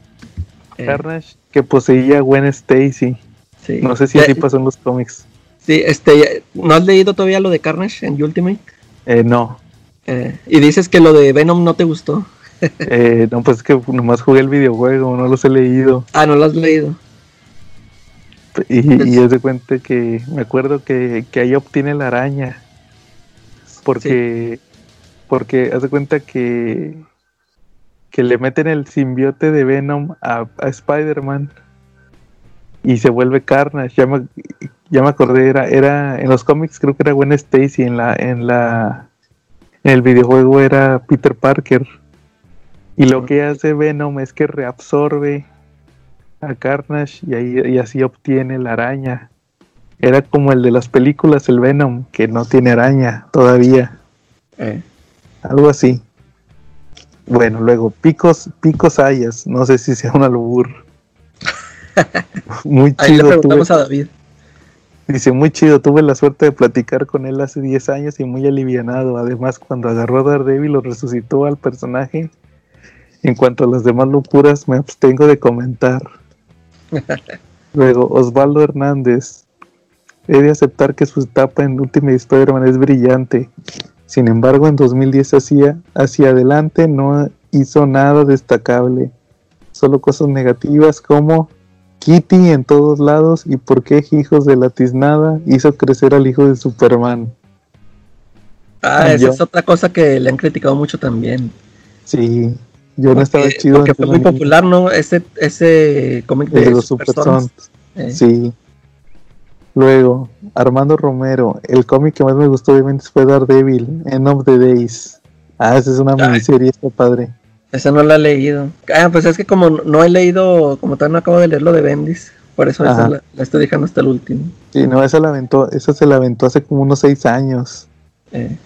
Eh, Carnage que poseía a Gwen Stacy. sí. No sé si así pasó en los cómics. Sí, este, ¿no has leído todavía lo de Carnage en Ultimate? Eh, no. Eh, y dices que lo de Venom no te gustó. Eh, no, pues es que nomás jugué el videojuego, no los he leído. Ah, no lo has leído. Y, y es de cuenta que me acuerdo que, que ahí obtiene la araña. Porque, porque haz de cuenta que, que le meten el simbiote de Venom a, a Spider-Man y se vuelve Carnage. Ya me, ya me acordé, era, era en los cómics creo que era Gwen Stacy, en la, en la en el videojuego era Peter Parker. Y lo que hace Venom es que reabsorbe a Carnage y, ahí, y así obtiene la araña. Era como el de las películas, el Venom, que no tiene araña todavía. Eh, Algo así. Bueno, luego, Picos, Picos Ayas, no sé si sea un albur. Muy ahí le chido, tuve, preguntamos a David. dice, muy chido, tuve la suerte de platicar con él hace 10 años y muy alivianado. Además, cuando agarró a Daredevil lo resucitó al personaje. En cuanto a las demás locuras, me abstengo de comentar. Luego, Osvaldo Hernández. He de aceptar que su etapa en Ultimate Spider-Man es brillante. Sin embargo, en 2010 hacia, hacia adelante no hizo nada destacable. Solo cosas negativas como Kitty en todos lados y por qué Hijos de la Tiznada hizo crecer al hijo de Superman. Ah, esa Yo- es otra cosa que le han criticado mucho también. Sí, yo no estaba Porque- chido. Porque fue muy popular, ¿no? Ese, ese cómic de, de los Super Super Sons. Sons. Eh, Sí. Luego, Armando Romero. El cómic que más me gustó obviamente fue Daredevil, End of the Days. Ah, esa es una Ay. miniserie, está padre. Esa no la he leído. Ah, pues es que como no he leído, como tal no acabo de leer lo de Bendis, por eso esa la, la estoy dejando hasta el último. Sí, no, esa la aventó, esa se la aventó hace como unos seis años. Eh,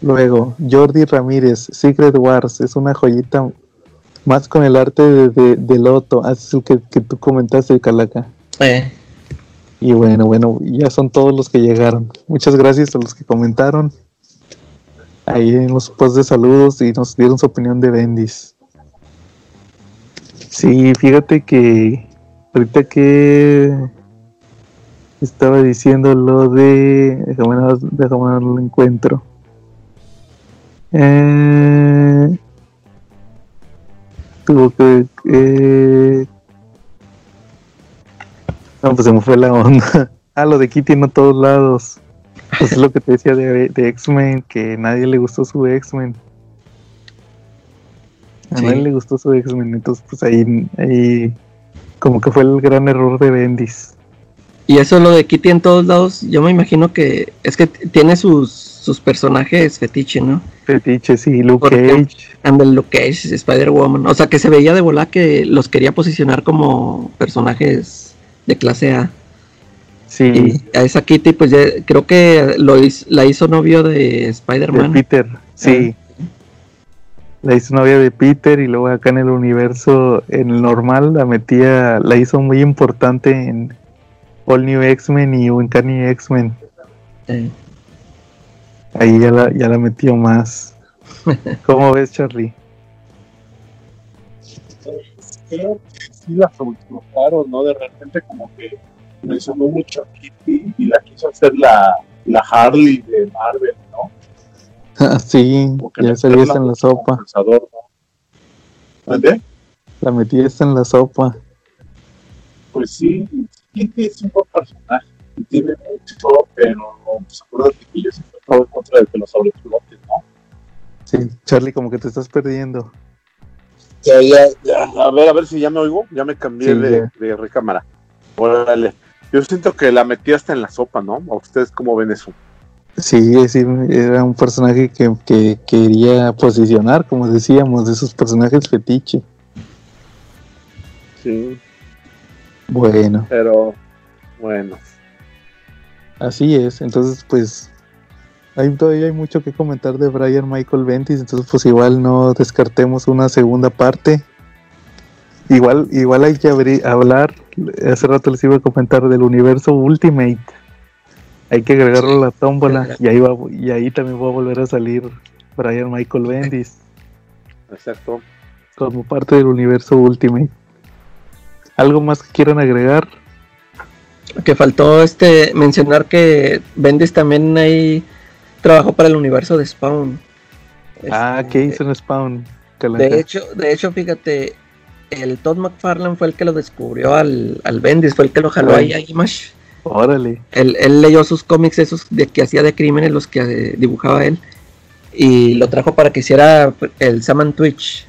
Luego, Jordi Ramírez, Secret Wars, es una joyita más con el arte de, de, de Loto, ah, el que, que tú comentaste, Calaca. eh, Y bueno, bueno, ya son todos los que llegaron. Muchas gracias a los que comentaron ahí en los posts de saludos y nos dieron su opinión de Bendis. Sí, fíjate que ahorita que estaba diciendo lo de... Déjame, déjame lo encuentro. Eh, tuvo que... eh, no, pues se me fue la onda. Ah, lo de Kitty en todos lados. Pues es lo que te decía de, de X-Men, que nadie le gustó su X-Men. A Sí. nadie le gustó su X-Men, entonces pues ahí, ahí como que fue el gran error de Bendis. Y eso lo de Kitty en todos lados, yo me imagino que es que tiene sus, sus personajes fetiche, ¿no? Fetiche, sí, Luke. Cage. And the Luke Cage, Spider-Woman. O sea, que se veía de volar que los quería posicionar como personajes de clase A. Sí, Y a esa Kitty, pues ya creo que lo la hizo novio de de Spider-Man. Peter, sí. La hizo novia de Peter y luego acá en el universo, en el normal, la metía, la hizo muy importante en All New X-Men y Uncanny X-Men. Eh, Ahí ya la, ya la metió más. ¿Cómo ves, Charlie? Sí la sobreexplotaron, ¿no? De repente como que mencionó mucho a Kitty y la quiso hacer la, la Harley de Marvel, ¿no? Ah, sí, ya esta en la sopa. ¿no? ¿Mande? La metí esta en la sopa. Pues sí, Kitty es un buen personaje tiene mucho, pero pues acuérdate que yo siempre estaba en contra de que lo sobreexploten, ¿no? Sí, Charlie, como que te estás perdiendo. Ya, ya, ya. A ver, a ver si ya me oigo. Ya me cambié Sí, de, de recámara. Órale. Yo siento que la metí hasta en la sopa, ¿no? ¿A ustedes cómo ven eso? Sí, sí, era un personaje que, que quería posicionar, como decíamos, de esos personajes fetiche. Sí, Bueno, pero bueno. así es. Entonces, pues, hay, todavía hay mucho que comentar de Brian Michael Bendis. Entonces, pues, igual no descartemos una segunda parte. Igual, igual hay que abrir- hablar. Hace rato les iba a comentar del universo Ultimate. Hay que agregarlo a la tómbola. Y ahí, va, y ahí también va a volver a salir Brian Michael Bendis. Exacto. como parte del universo Ultimate. ¿Algo más que quieran agregar? que faltó este este Bendis también ahí trabajó para el universo de Spawn. Ah, Este, ¿qué hizo en Spawn? De hecho, de hecho, fíjate, el Todd McFarlane fue el que lo descubrió al, al Bendis, fue el que lo jaló ahí a Image. Órale. Él, él leyó sus cómics esos de que hacía de crímenes, los que eh, dibujaba él, y lo trajo para que hiciera el Saman Twitch.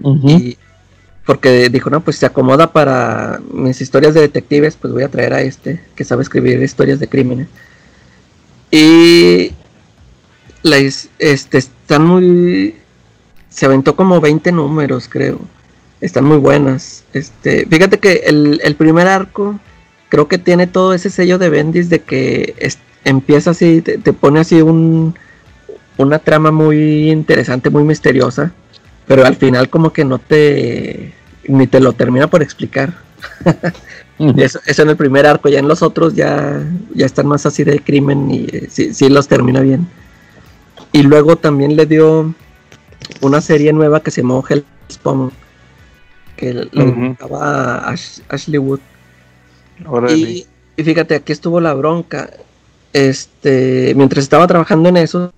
Y porque dijo, no, pues se acomoda para mis historias de detectives, pues voy a traer a este que sabe escribir historias de crímenes. Y las, este, están muy... Se aventó como 20 números, creo. Están muy buenas. Este, fíjate que el, el primer arco creo que tiene todo ese sello de Bendis de que es- empieza así, te, te pone así un, una trama muy interesante, muy misteriosa pero al final como que no te ni te lo termina por explicar. Eso, eso en el primer arco, ya en los otros ya, ya están más así de crimen y eh, sí, sí los termina bien. Y luego también le dio una serie nueva que se llamó Hellspawn, que lo Ujú. dibujaba Ash- Ashley Wood. Y, y fíjate, aquí estuvo la bronca. Este, mientras estaba trabajando en eso,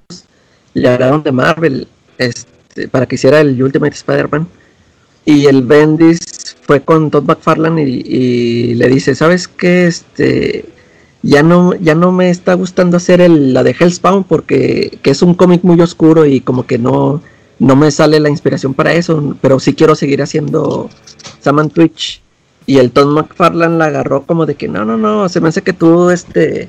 le hablaron de Marvel este, para que hiciera el Ultimate Spider-Man. Y el Bendis fue con Todd McFarlane y, le dice, ¿sabes qué? Este, ya no, ya no me está gustando hacer la de Hellspawn porque que es un cómic muy oscuro y como que no, no me sale la inspiración para eso, pero sí quiero seguir haciendo Saman Twitch. Y el Tom McFarlane la agarró como de que no, no, no, se me hace que tú este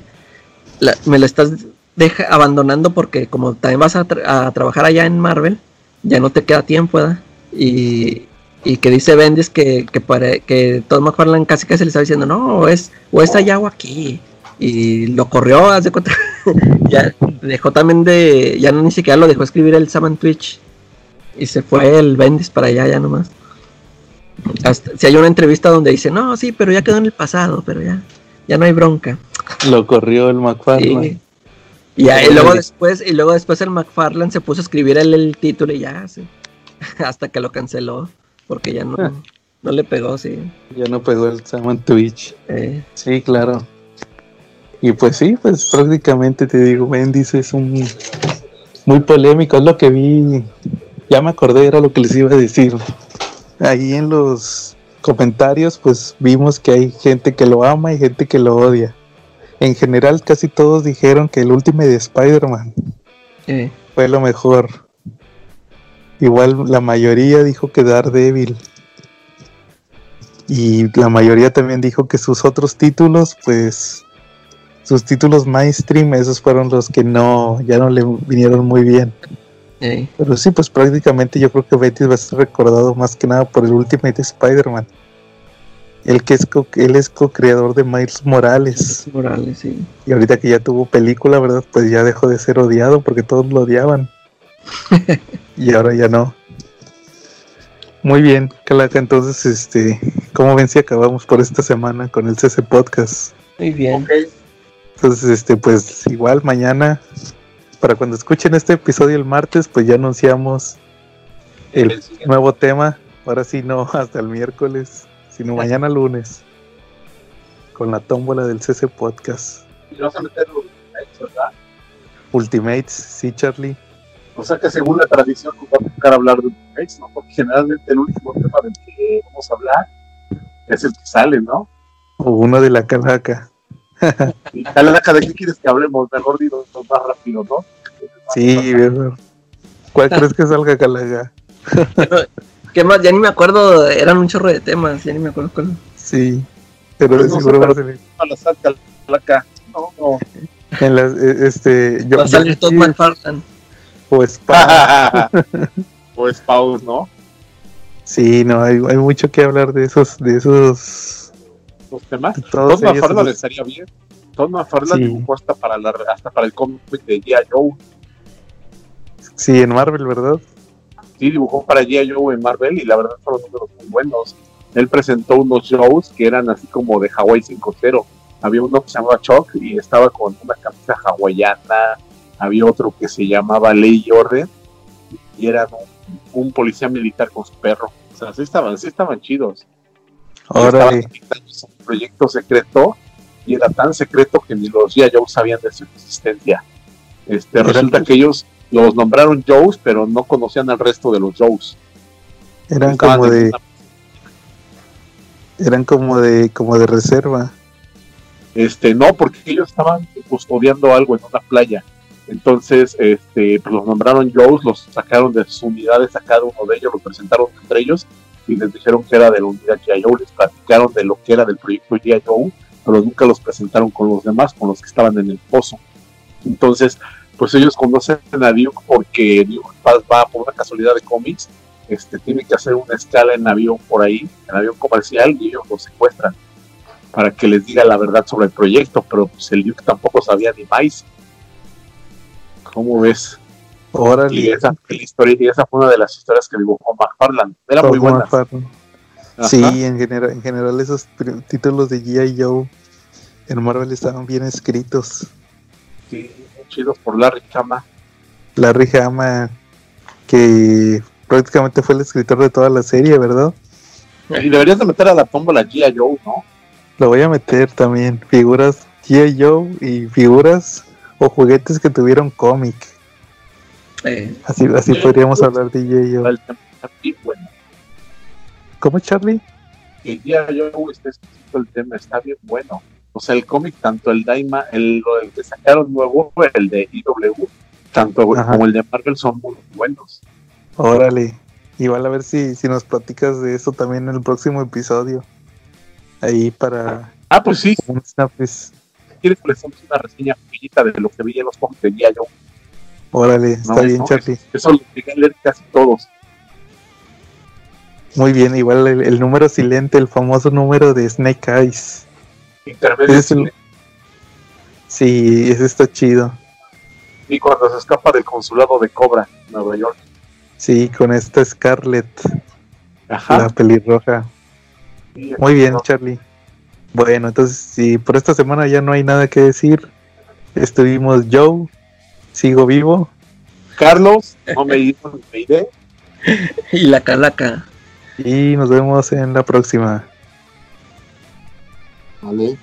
me lo estás deja, abandonando porque como también vas a, trabajar allá en Marvel, ya no te queda tiempo, ¿verdad? Y, y que dice Bendis que, que, para, que Tom McFarlane casi que se le está diciendo, no, es, o es allá o aquí. Y lo corrió, hace cuatro. ya dejó también de, ya no ni siquiera lo dejó escribir el Saman Twitch. Y se fue el Bendis para allá ya nomás. si hay una entrevista donde dice, no, sí, pero ya quedó en el pasado, pero ya, ya no hay bronca. Lo corrió el McFarlane. Y, luego después, y luego después el McFarlane se puso a escribir el, título y ya, sí. Hasta que lo canceló. Porque ya no, no le pegó, sí. Ya no pegó el Saman Twitch. Eh. Sí, claro. Y pues sí, pues prácticamente te digo, Bendis es un muy polémico, es lo que vi, ya me acordé, era lo que les iba a decir. Ahí en los comentarios, pues vimos que hay gente que lo ama y gente que lo odia en general casi todos dijeron que el último de Spider-Man fue lo mejor. Igual la mayoría dijo que Daredevil. Y la mayoría también dijo que sus otros títulos, pues sus títulos mainstream, esos fueron los que no, ya no le vinieron muy bien. Pero sí, pues prácticamente yo creo que Betty va a ser recordado más que nada por el Ultimate Spider-Man. El que es co él es co-creador de Miles Morales. Morales, sí. Y ahorita que ya tuvo película, ¿verdad? Pues ya dejó de ser odiado porque todos lo odiaban. y ahora ya no. Muy bien, Calaca, entonces, este, ¿cómo ven si acabamos por esta semana con el CC Podcast? Muy bien. Entonces, este, pues igual mañana, para cuando escuchen este episodio el martes, pues ya anunciamos el nuevo tema. Ahora sí, no, hasta el miércoles sino mañana lunes con la tómbola del CC Podcast. Y vas a meter Ultimates, ¿verdad? Ultimates, sí, Charlie. O sea que según la tradición nos va a tocar hablar de Ultimates, ¿no? Porque generalmente el último tema del que vamos a hablar es el que sale, ¿no? O uno de la calaca. ¿Y calaca de qué quieres que hablemos? Mejor digo más rápido, ¿no? Sí, ¿Cuál crees que salga calaca? ¿Qué más? Ya ni me acuerdo, eran un chorro de temas, ya ni me acuerdo cuál. Sí, pero de seguro va a salir. No, no. En las, e, este, yo, va a salir Todd McFarlane. O Spouse. o Spouse, ¿no? Sí, no, hay, hay mucho que hablar de esos, de esos los temas. Todd McFarlane estaría bien. Todd McFarlane sí. dibujó hasta para, la, hasta para el cómic de G.I. Joe. Sí, en Marvel, ¿verdad? sí dibujó para G.I. Joe en Marvel y la verdad fueron números muy buenos. Él presentó unos shows que eran así como de Hawaii 5-0. Había uno que se llamaba Chuck y estaba con una camisa hawaiana. Había otro que se llamaba Ley y Orden y era un, policía militar con su perro. O sea, sí estaban, sí estaban chidos. Ahora un proyecto secreto y era tan secreto que ni los G.I. Joe sabían de su existencia. Este, resulta que ellos los nombraron Joes, pero no conocían al resto de los Joes. Eran como de, eran como de como de reserva. Este, no, porque ellos estaban custodiando algo en una playa. Entonces, este, pues los nombraron Joes, los sacaron de sus unidades a cada uno de ellos, los presentaron entre ellos y les dijeron que era de la unidad G.I. Joe, les platicaron de lo que era del proyecto G.I. Joe, pero nunca los presentaron con los demás, con los que estaban en el pozo. Entonces, pues ellos conocen a Duke porque Duke va, por una casualidad de cómics, este, tiene que hacer una escala en avión por ahí, en avión comercial, y ellos lo secuestran para que les diga la verdad sobre el proyecto, pero pues el Duke tampoco sabía ni más. ¿Cómo ves? Órale. Y esa, historia, y esa fue una de las historias que dibujó McFarland. Era muy buena. Sí, en general, en general esos títulos de G.I. Joe en Marvel estaban bien escritos. Sí, chidos por Larry Hama. Larry Hama, que prácticamente fue el escritor de toda la serie, ¿verdad? Y deberías de meter a la tómbola G.I. Joe, ¿no? Lo voy a meter también, figuras G.I. Joe y figuras o juguetes que tuvieron cómic. Eh, así así podríamos hablar de G.I. Joe. ¿Cómo, Charlie? Que está escrito el tema, está bien bueno. O sea, el cómic, tanto el Daima, el, lo- que sacaron nuevo, el de IW, tanto Ajá. como el de Marvel son muy buenos. Órale. Igual a ver si, si nos platicas de eso también en el próximo episodio. Ahí para Ah, pues sí, un quieres, pues hacemos una reseña pequeñita de lo que veía en los cómics de. Joe. Órale, está No, bien, no, Charlie. Eso lo llegué a leer casi todos. Muy bien, igual el, el número silente, el famoso número de Snake Eyes. Intermedio Es el- Sí, ese está chido. y cuando se escapa del consulado de Cobra, Nueva York. Sí, con esta Scarlett, Ajá. la pelirroja. Sí, Muy bien, no. Charlie. Bueno, entonces, si por esta semana ya no hay nada que decir, estuvimos Joe, sigo vivo. Carlos, no me, i- no me iré. Y la calaca. Y nos vemos en la próxima. Vale.